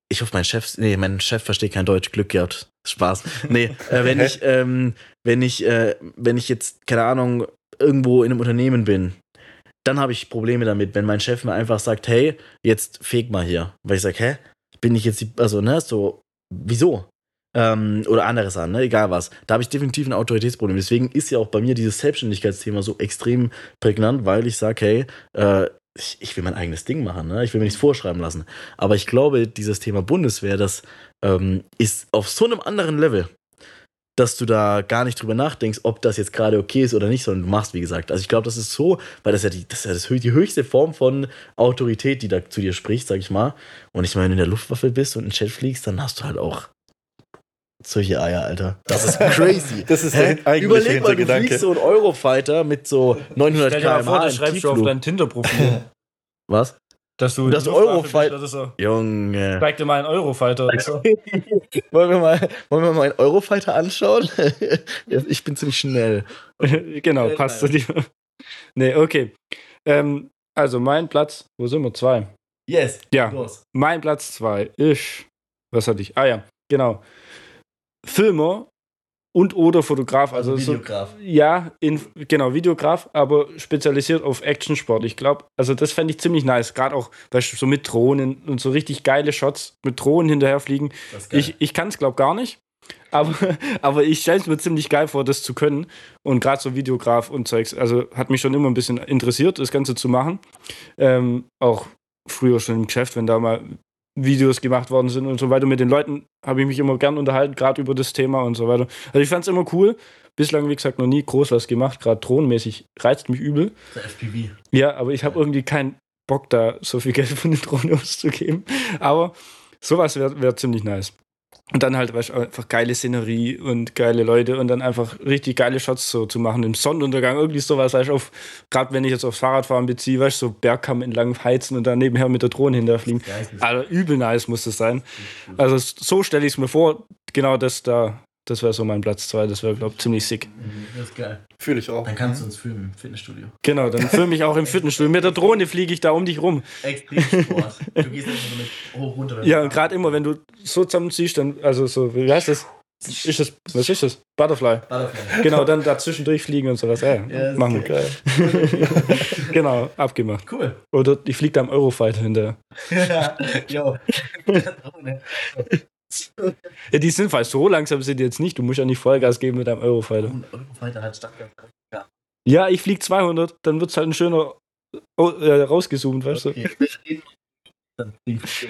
ich hoffe, mein Chef, nee, mein Chef versteht kein Deutsch, Glück gehabt, Spaß. Nee, äh, wenn ich, ähm, wenn ich, äh, wenn ich jetzt, keine Ahnung, irgendwo in einem Unternehmen bin, dann habe ich Probleme damit, wenn mein Chef mir einfach sagt, hey, jetzt feg mal hier. Weil ich sage, hä, bin ich jetzt, die, also, ne, so, wieso? Ähm, oder anderes an, ne, egal was. Da habe ich definitiv ein Autoritätsproblem. Deswegen ist ja auch bei mir dieses Selbstständigkeitsthema so extrem prägnant, weil ich sage, hey, äh, ich, ich will mein eigenes Ding machen, ne? ich will mir nichts vorschreiben lassen. Aber ich glaube, dieses Thema Bundeswehr, das ähm, ist auf so einem anderen Level, dass du da gar nicht drüber nachdenkst, ob das jetzt gerade okay ist oder nicht, sondern du machst, wie gesagt. Also ich glaube, das ist so, weil das ja, die, das ist ja das, die höchste Form von Autorität, die da zu dir spricht, sag ich mal. Und ich meine, wenn du in der Luftwaffe bist und in den Chat fliegst, dann hast du halt auch solche Eier, Alter. Das ist crazy. Das ist der eigentliche Überleg mal, du Hintergedanke. fliegst so einen Eurofighter mit so 900 Stell dir mal vor, km/h im schreibst du auf dein Tinder-Profil. Was? dass du Das die Luftwaffe Eurofight- bist oder so. Junge. Zeig dir mal einen Eurofighter. oder so. wollen, wir mal, wollen wir mal einen Eurofighter anschauen? Ich bin ziemlich schnell. genau, passt zu dir. Nee, okay. Ähm, also mein Platz, wo sind wir? Zwei. Yes. Ja, Los. mein Platz zwei ist, was hatte ich? Ah ja, genau. Filmer und oder Fotograf. Also, Also so, Videograf. ja, in, genau, Videograf, aber spezialisiert auf Actionsport. Ich glaube, also das fände ich ziemlich nice. Gerade auch, weißt so mit Drohnen und so richtig geile Shots mit Drohnen hinterherfliegen. Ich, ich kann es, glaube gar nicht. Aber, aber ich stelle es mir ziemlich geil vor, das zu können. Und gerade so Videograf und Zeugs. Also hat mich schon immer ein bisschen interessiert, das Ganze zu machen. Ähm, auch früher schon im Geschäft, wenn da mal Videos gemacht worden sind und so weiter. Mit den Leuten habe ich mich immer gern unterhalten, gerade über das Thema und so weiter. Also ich fand es immer cool. Bislang, wie gesagt, noch nie groß was gemacht. Gerade drohnenmäßig reizt mich übel. Der FPV. Ja, aber ich habe irgendwie keinen Bock, da so viel Geld für eine Drohne auszugeben. Aber sowas wäre wär ziemlich nice. Und dann halt weißt, du, einfach geile Szenerie und geile Leute und dann einfach richtig geile Shots so zu machen im Sonnenuntergang. Irgendwie sowas, weißt du, auf, gerade wenn ich jetzt aufs Fahrradfahren beziehe, weißt du, so Bergkamm entlang heizen und dann nebenher mit der Drohne hinterfliegen. Also übel nice muss das sein. Also so stelle ich es mir vor. Genau das da, das wäre so mein Platz 2. Das wäre, glaube ich, ziemlich sick. Das ist geil. Fühle ich auch. Dann kannst du uns filmen im Fitnessstudio. Genau, dann filme ich auch im Fitnessstudio. Mit der Drohne fliege ich da um dich rum. Extremsport. du gehst einfach so mit hoch runter. Ja, und gerade immer, wenn du so zusammenziehst, dann, also so, wie heißt das? Ist das, was ist das? Butterfly. Butterfly. Genau, dann dazwischen durchfliegen und sowas. Ja, Ja, machen wir. geil. genau, abgemacht. Cool. Oder ich fliege da am Eurofighter hinterher. Jo. Ja, die sind fast so langsam sind die jetzt nicht. Du musst ja nicht Vollgas geben mit deinem Eurofighter. Weiter halt Startgas. Ja, ich fliege 200, dann wird es halt ein schöner oh, äh, rausgezoomt, weißt du. Okay.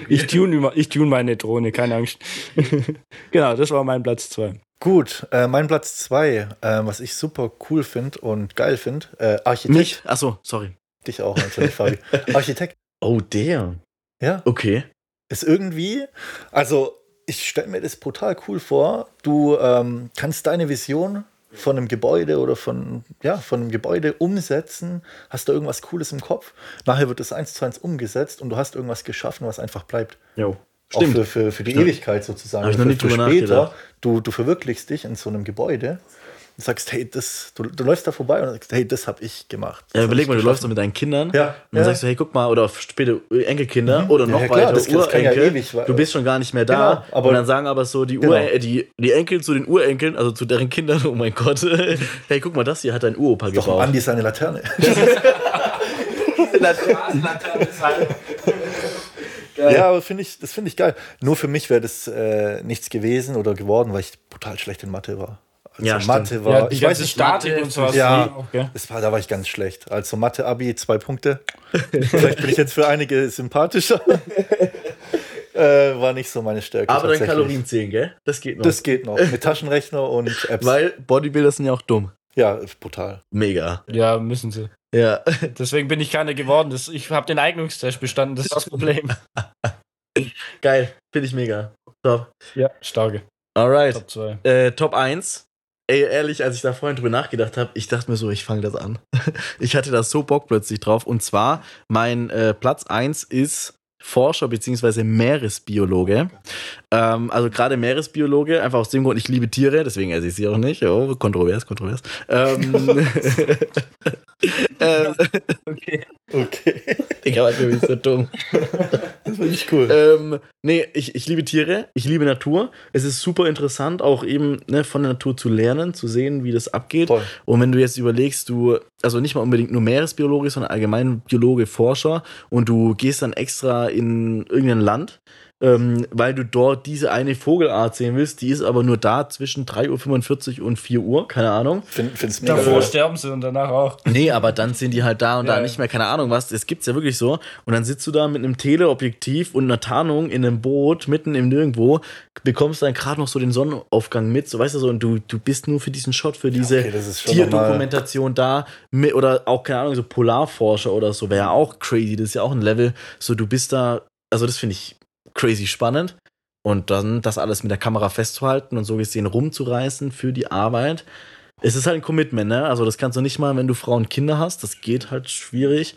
Ich tune, immer- ich tune meine Drohne, keine Angst. genau, das war mein Platz 2. Gut, äh, mein Platz zwei, äh, was ich super cool finde und geil finde, äh, Architekt. Nicht? Achso, sorry. Dich auch natürlich, Fabi. Architekt, Oh, der. ja. Okay. Ist irgendwie, also ich stelle mir das brutal cool vor. Du ähm, kannst deine Vision von einem Gebäude oder von, ja, von einem Gebäude umsetzen, hast da irgendwas Cooles im Kopf. Nachher wird es eins zu eins umgesetzt und du hast irgendwas geschaffen, was einfach bleibt. Jo. Auch für, für, für die Stimmt. Ewigkeit sozusagen. Hab ich noch für, nicht für drüber später. Du, du verwirklichst dich in so einem Gebäude und sagst, hey, das, du, du läufst da vorbei und sagst, hey, das habe ich gemacht. Ja, überleg mal, du läufst doch geschaffen. mit deinen Kindern Ja, und dann ja. sagst du, hey, guck mal, oder später Enkelkinder Mhm. oder Ja, noch ja, klar, weiter, das- ja Urenkel. ewig wa- du bist schon gar nicht mehr da. Genau, aber- und dann sagen aber so die, Genau. Ur äh, die, die Enkel zu den Urenkeln, also zu deren Kindern, oh mein Gott, hey, guck mal, das hier hat dein Uropa Doch, gebaut. Andi seine Laterne. Ja, aber finde ich, das finde ich geil. Nur für mich wäre das äh, nichts gewesen oder geworden, weil ich brutal schlecht in Mathe war. Also Ja, stimmt. Mathe war, Ja, ich weiß nicht, Statik Mathe, und sowas. ja, gell? das war, da war ich ganz schlecht. Also Mathe-Abi, zwei Punkte. Vielleicht bin ich jetzt für einige sympathischer. äh, war nicht so meine Stärke. aber dein tatsächlich. Kalorien zählen, gell? Das geht noch. Das geht noch. Mit Taschenrechner und Apps. Weil Bodybuilder sind ja auch dumm. ja, brutal. Mega. Ja, müssen sie. Ja. Deswegen bin ich keiner geworden. Das, ich habe den Eignungstest bestanden, das ist das Problem. Geil. Finde ich mega. Top. Ja, starke. Alright. Top 2. Äh, Top 1. Ey, ehrlich, als ich da vorhin drüber nachgedacht habe, ich dachte mir so, ich fange das an. ich hatte da so Bock plötzlich drauf. Und zwar, mein äh, Platz 1 ist Forscher bzw. Meeresbiologe. Ähm, also gerade Meeresbiologe, einfach aus dem Grund, ich liebe Tiere, deswegen esse ich sie auch nicht. Oh, kontrovers, kontrovers. Ähm, ähm, okay. Okay. Digga, was bin ich so dumm. Das finde ich cool. Ähm, nee, ich, ich liebe Tiere, ich liebe Natur. Es ist super interessant, auch eben ne, von der Natur zu lernen, zu sehen, wie das abgeht. Toll. Und wenn du jetzt überlegst, du, also nicht mal unbedingt nur Meeresbiologe, sondern allgemein Biologe, Forscher und du gehst dann extra in irgendein Land, ähm, weil du dort diese eine Vogelart sehen willst, die ist aber nur da zwischen 3.45 Uhr und 4 Uhr, keine Ahnung. Find, find's mega Davor sterben sie und danach auch. Nee, aber dann sind die halt da und Ja, da ja. nicht mehr, keine Ahnung was. Das gibt's ja wirklich so. Und dann sitzt du da mit einem Teleobjektiv und einer Tarnung in einem Boot mitten im Nirgendwo, bekommst dann gerade noch so den Sonnenaufgang mit, so weißt du so, und du, du bist nur für diesen Shot, für diese okay, ist schon Tierdokumentation da. Mi- Oder auch, keine Ahnung, so Polarforscher oder so, wäre ja auch crazy. Das ist ja auch ein Level. So, du bist da, also das finde ich crazy spannend. Und dann das alles mit der Kamera festzuhalten und so gesehen rumzureißen für die Arbeit. Es ist halt ein Commitment, ne? Also das kannst du nicht mal, wenn du Frauen und Kinder hast. Das geht halt schwierig.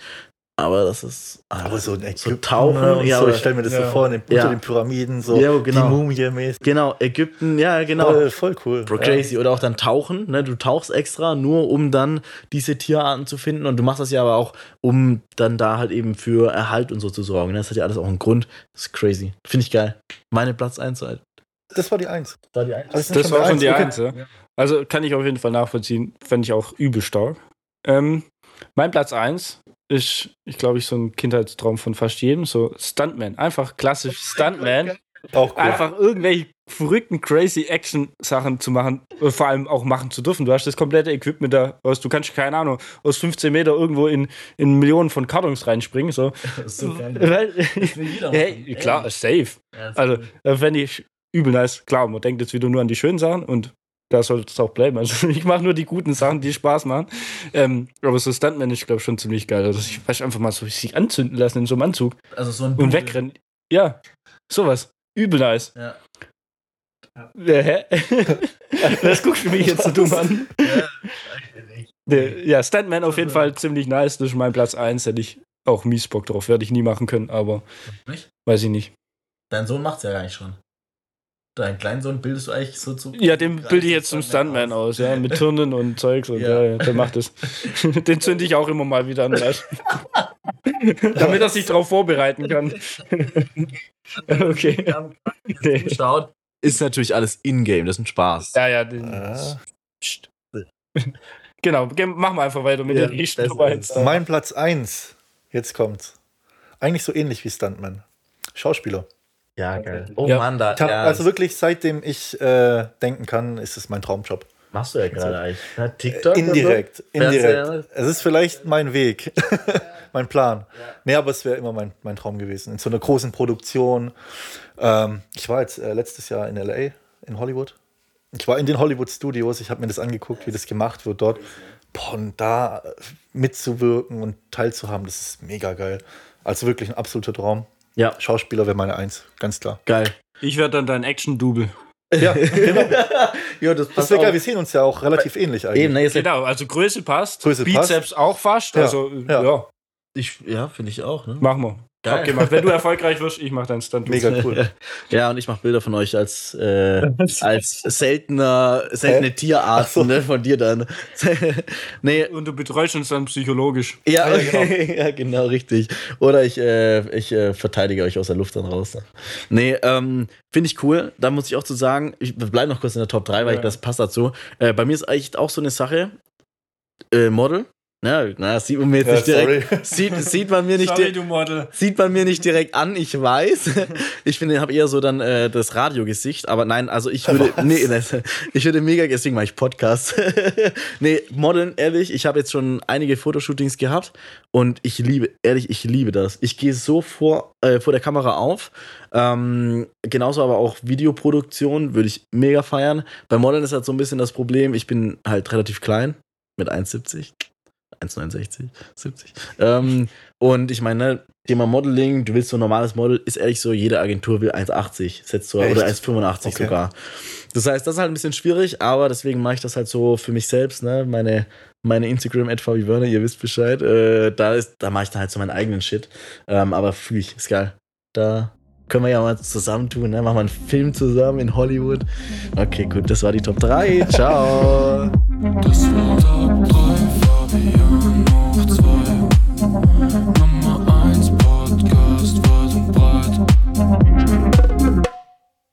Aber das ist. Aber so ein so Ägypten, tauchen, ne, ja, so, ich stelle mir das ja. so vor, in den, Ja. unter den Pyramiden, so Ja, genau. die Mumie mäßig. Genau, Ägypten, ja, genau. Voll, voll cool. Bro, Ja. crazy. Oder auch dann tauchen, ne? Du tauchst extra, nur um dann diese Tierarten zu finden. Und du machst das ja aber auch, um dann da halt eben für Erhalt und so zu sorgen. ne? Das hat ja alles auch einen Grund. Das ist crazy. Finde ich geil. Meine Platz 1 halt. Das war die Eins. Da die 1. Also Das war schon die Okay. Eins, ja. Also kann ich auf jeden Fall nachvollziehen. Fände ich auch übel stark. Ähm, mein Platz 1 ist, ich glaube, ich so ein Kindheitstraum von fast jedem. So Stuntman. Einfach klassisch Stuntman. Auch cool. Einfach irgendwelche verrückten, crazy Action-Sachen zu machen. äh, Vor allem auch machen zu dürfen. Du hast das komplette Equipment da. aus- Du kannst, keine Ahnung, aus 15 Meter irgendwo in, in Millionen von Kartons reinspringen. So. Das ist so geil. Hey, klar, safe. Also, äh, fände ich übel nice. Klar, man denkt jetzt wieder nur an die schönen Sachen und da sollte es auch bleiben. Also, ich mache nur die guten Sachen, die Spaß machen. Ähm, aber so Stuntman ist, glaube ich, schon ziemlich geil. Also, ich weiß einfach mal so sich anzünden lassen in so einem Anzug Also so ein und wegrennen. Ja, sowas. Übel nice. Ja. Ja, hä? Das guckst du mich jetzt so dumm an. Der- Ja, Stuntman auf jeden Fall ziemlich nice. Das ist mein Platz 1. Hätte ich auch mies Bock drauf. Werde ich nie machen können, aber Nicht? weiß ich nicht. Dein Sohn macht's ja gar nicht schon. Deinen kleinen Sohn bildest du eigentlich so zu. Ja, den bilde ich jetzt zum Stuntman aus, ja, mit Turnen und Zeugs und Ja. ja, ja der macht es. Den zünde ich auch immer mal wieder an, weißt du? Damit er sich darauf vorbereiten kann. okay. Nee. Schaut. Ist natürlich alles in-game, das ist ein Spaß. Ja, ja, den, Ah. Genau, ge- machen wir einfach weiter mit Ja, den eins. Mein Platz 1, jetzt kommt's. Eigentlich so ähnlich wie Stuntman. Schauspieler. Ja, geil. Oh Ja. Mann, da Ich hab, ja, also wirklich, seitdem ich äh, denken kann, ist es mein Traumjob. machst du ja gerade eigentlich. Ja, TikTok? Indirekt, und so? indirekt. Es ist vielleicht mein Weg, mein Plan. Nee, aber es wäre immer mein, mein Traum gewesen. In so einer großen Produktion. Ähm, ich war jetzt äh, letztes Jahr in LA, in Hollywood. Ich war in den Hollywood Studios, ich habe mir das angeguckt, wie das gemacht wird dort. Boah, und da äh, mitzuwirken und teilzuhaben, das ist mega geil. Also wirklich ein absoluter Traum. Ja, Schauspieler wäre meine Eins, ganz klar. geil. Ich werde dann dein Action-Double. Ja, genau. ja, das Das passt wäre geil, wir sehen uns ja auch relativ ähnlich eigentlich. Eben, ne, Genau, also Größe passt. Größe Bizeps auch fast. Ja, Also, ja. ja, ich, ja finde ich auch. Ne? machen wir. Top gemacht. Wenn du erfolgreich wirst, ich mach deinen Stunt. Mega cool. Ja, und ich mache Bilder von euch als, äh, als seltener, seltene Hä? Tierart, Ach so. ne, von dir dann. nee, Und du betreust uns dann psychologisch. ja, Ah, ja, genau. ja, genau, richtig. Oder ich, äh, ich äh, verteidige euch aus der Luft dann raus. Ne? Nee, ähm, finde ich cool. Da muss ich auch zu sagen, ich bleibe noch kurz in der Top 3, weil Ja. ich, das passt dazu. Äh, bei mir ist eigentlich auch so eine Sache, äh, Model. Na, das sieht man mir jetzt Ja, nicht direkt. sorry. Sieht, sieht man mir nicht Sorry, Model. Sieht man mir nicht direkt an, ich weiß. Ich finde, habe eher so dann äh, das Radiogesicht, aber nein, also ich würde, Was? nee, das, ich würde mega, deswegen mache ich Podcast. nee, Modeln, ehrlich, ich habe jetzt schon einige Fotoshootings gehabt und ich liebe, ehrlich, ich liebe das. Ich gehe so vor, äh, vor der Kamera auf. Ähm, genauso aber auch Videoproduktion würde ich mega feiern. Bei Modeln ist halt so ein bisschen das Problem, ich bin halt relativ klein mit 1,70. 1,69, 70. Ähm, und ich meine, ne, Thema Modeling, du willst so ein normales Model, ist ehrlich so, jede Agentur will 1,80, setzt so, Echt? oder 1,85 Okay. sogar. Das heißt, das ist halt ein bisschen schwierig, aber deswegen mache ich das halt so für mich selbst, ne? Meine, meine Instagram at Fabi Werner, ihr wisst Bescheid. Äh, da ist, da mache ich dann halt so meinen eigenen Shit. Ähm, aber fühle ich, ist geil. Da können wir ja mal zusammentun, ne? Machen wir einen Film zusammen in Hollywood. Okay, gut, das war die Top 3. Ciao. Das war Top wie am Hochzeit.